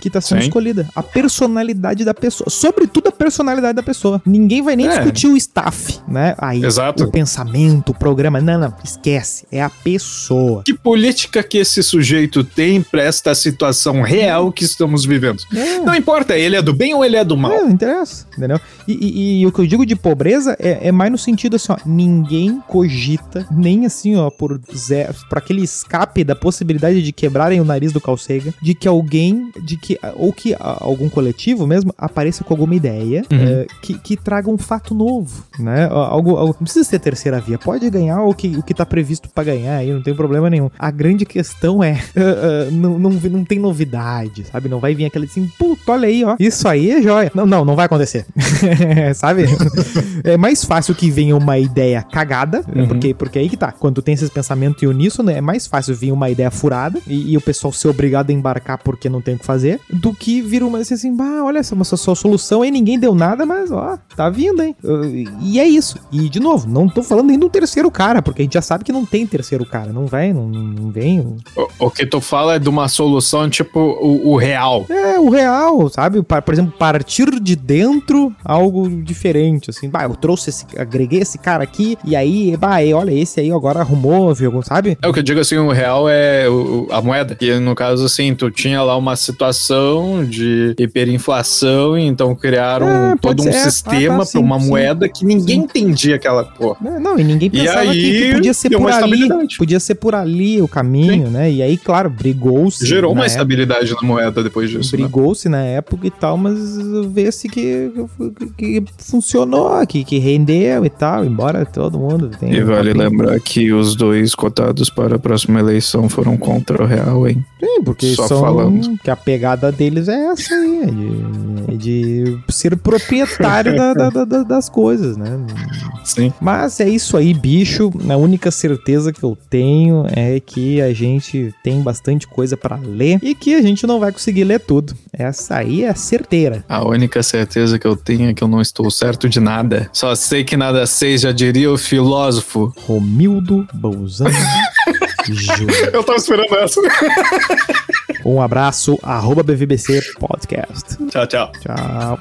que tá sendo Sim. escolhida. A personalidade da pessoa. Sobretudo a personalidade da pessoa. Ninguém vai nem É. discutir o staff, né? Aí, Exato. o pensamento, o programa. Não, não. Esquece. É a pessoa. Que política que esse sujeito tem pra esta situação real que estamos vivendo? É. Não importa, ele é do bem ou ele é do mal? É, não interessa, entendeu? E, e- e o que eu digo de pobreza é, é mais no sentido assim, ó, ninguém cogita, nem assim, ó, por zero, por aquele escape da possibilidade de quebrarem o nariz do calcega, de que alguém, de que, ou que algum coletivo mesmo apareça com alguma ideia Uhum. é, que, que traga um fato novo, né? Algo, algo- não precisa ser terceira via, pode ganhar o que, o que tá previsto pra ganhar aí, não tem problema nenhum. A grande questão é, ah, ah, não, não, não tem novidade, sabe? Não vai vir aquele assim, puta, olha aí, ó, isso aí é joia. Não, não, não vai acontecer. sabe? É mais fácil que venha uma ideia cagada, Uhum. porque, porque aí que tá. Quando tem esses pensamentos em uníssono, é mais fácil vir uma ideia furada e, e o pessoal ser obrigado a embarcar porque não tem o que fazer, do que vir uma assim, assim bah, olha essa, sua solução aí, ninguém deu nada, mas ó, tá vindo, hein? E é isso. E, de novo, não tô falando nem do terceiro cara, porque a gente já sabe que não tem terceiro cara. Não vai, não, não vem. O, o que tu fala é de uma solução tipo o, o real. É, o real, sabe? Por exemplo, partir de dentro algo diferente, assim. Bah, eu trouxe esse, agreguei esse cara aqui, e aí, bah, olha, esse aí agora arrumou, viu, sabe? É o que eu digo assim, o real é o- a moeda. Que no caso, assim, tu tinha lá uma situação de hiperinflação, e então criaram É, todo um ser. Ah, sistema tá, pra sim, uma sim. moeda que ninguém Sim. entendia aquela porra. É, Não, e ninguém E pensava que- aí, que, podia ser por uma ali. Podia ser por ali o caminho, né? E aí, claro, brigou-se. Gerou uma época, estabilidade na moeda depois disso. né? Brigou-se na época e tal, mas vê-se que, que, que funcionou, que, que rendeu e tal, embora todo mundo tenha. E vale lembrar que os dois cotados para a próxima eleição foram contra o real, hein? Sim, porque Só são. falando. Que a pegada deles é essa aí, é de, é de ser proprietário da- da- da- da- das coisas, né? Sim. Mas é isso aí, bicho. A única certeza que eu tenho é que a gente tem bastante coisa pra ler e que a gente não vai conseguir ler tudo. Essa aí é certeira. A única certeza que eu tenho é que eu não estou certo de nada. Só sei que nada sei, já diria o filósofo. Romildo Bolzano. Eu tava esperando essa. Um abraço, arroba BVBC Podcast. Tchau, tchau. Tchau.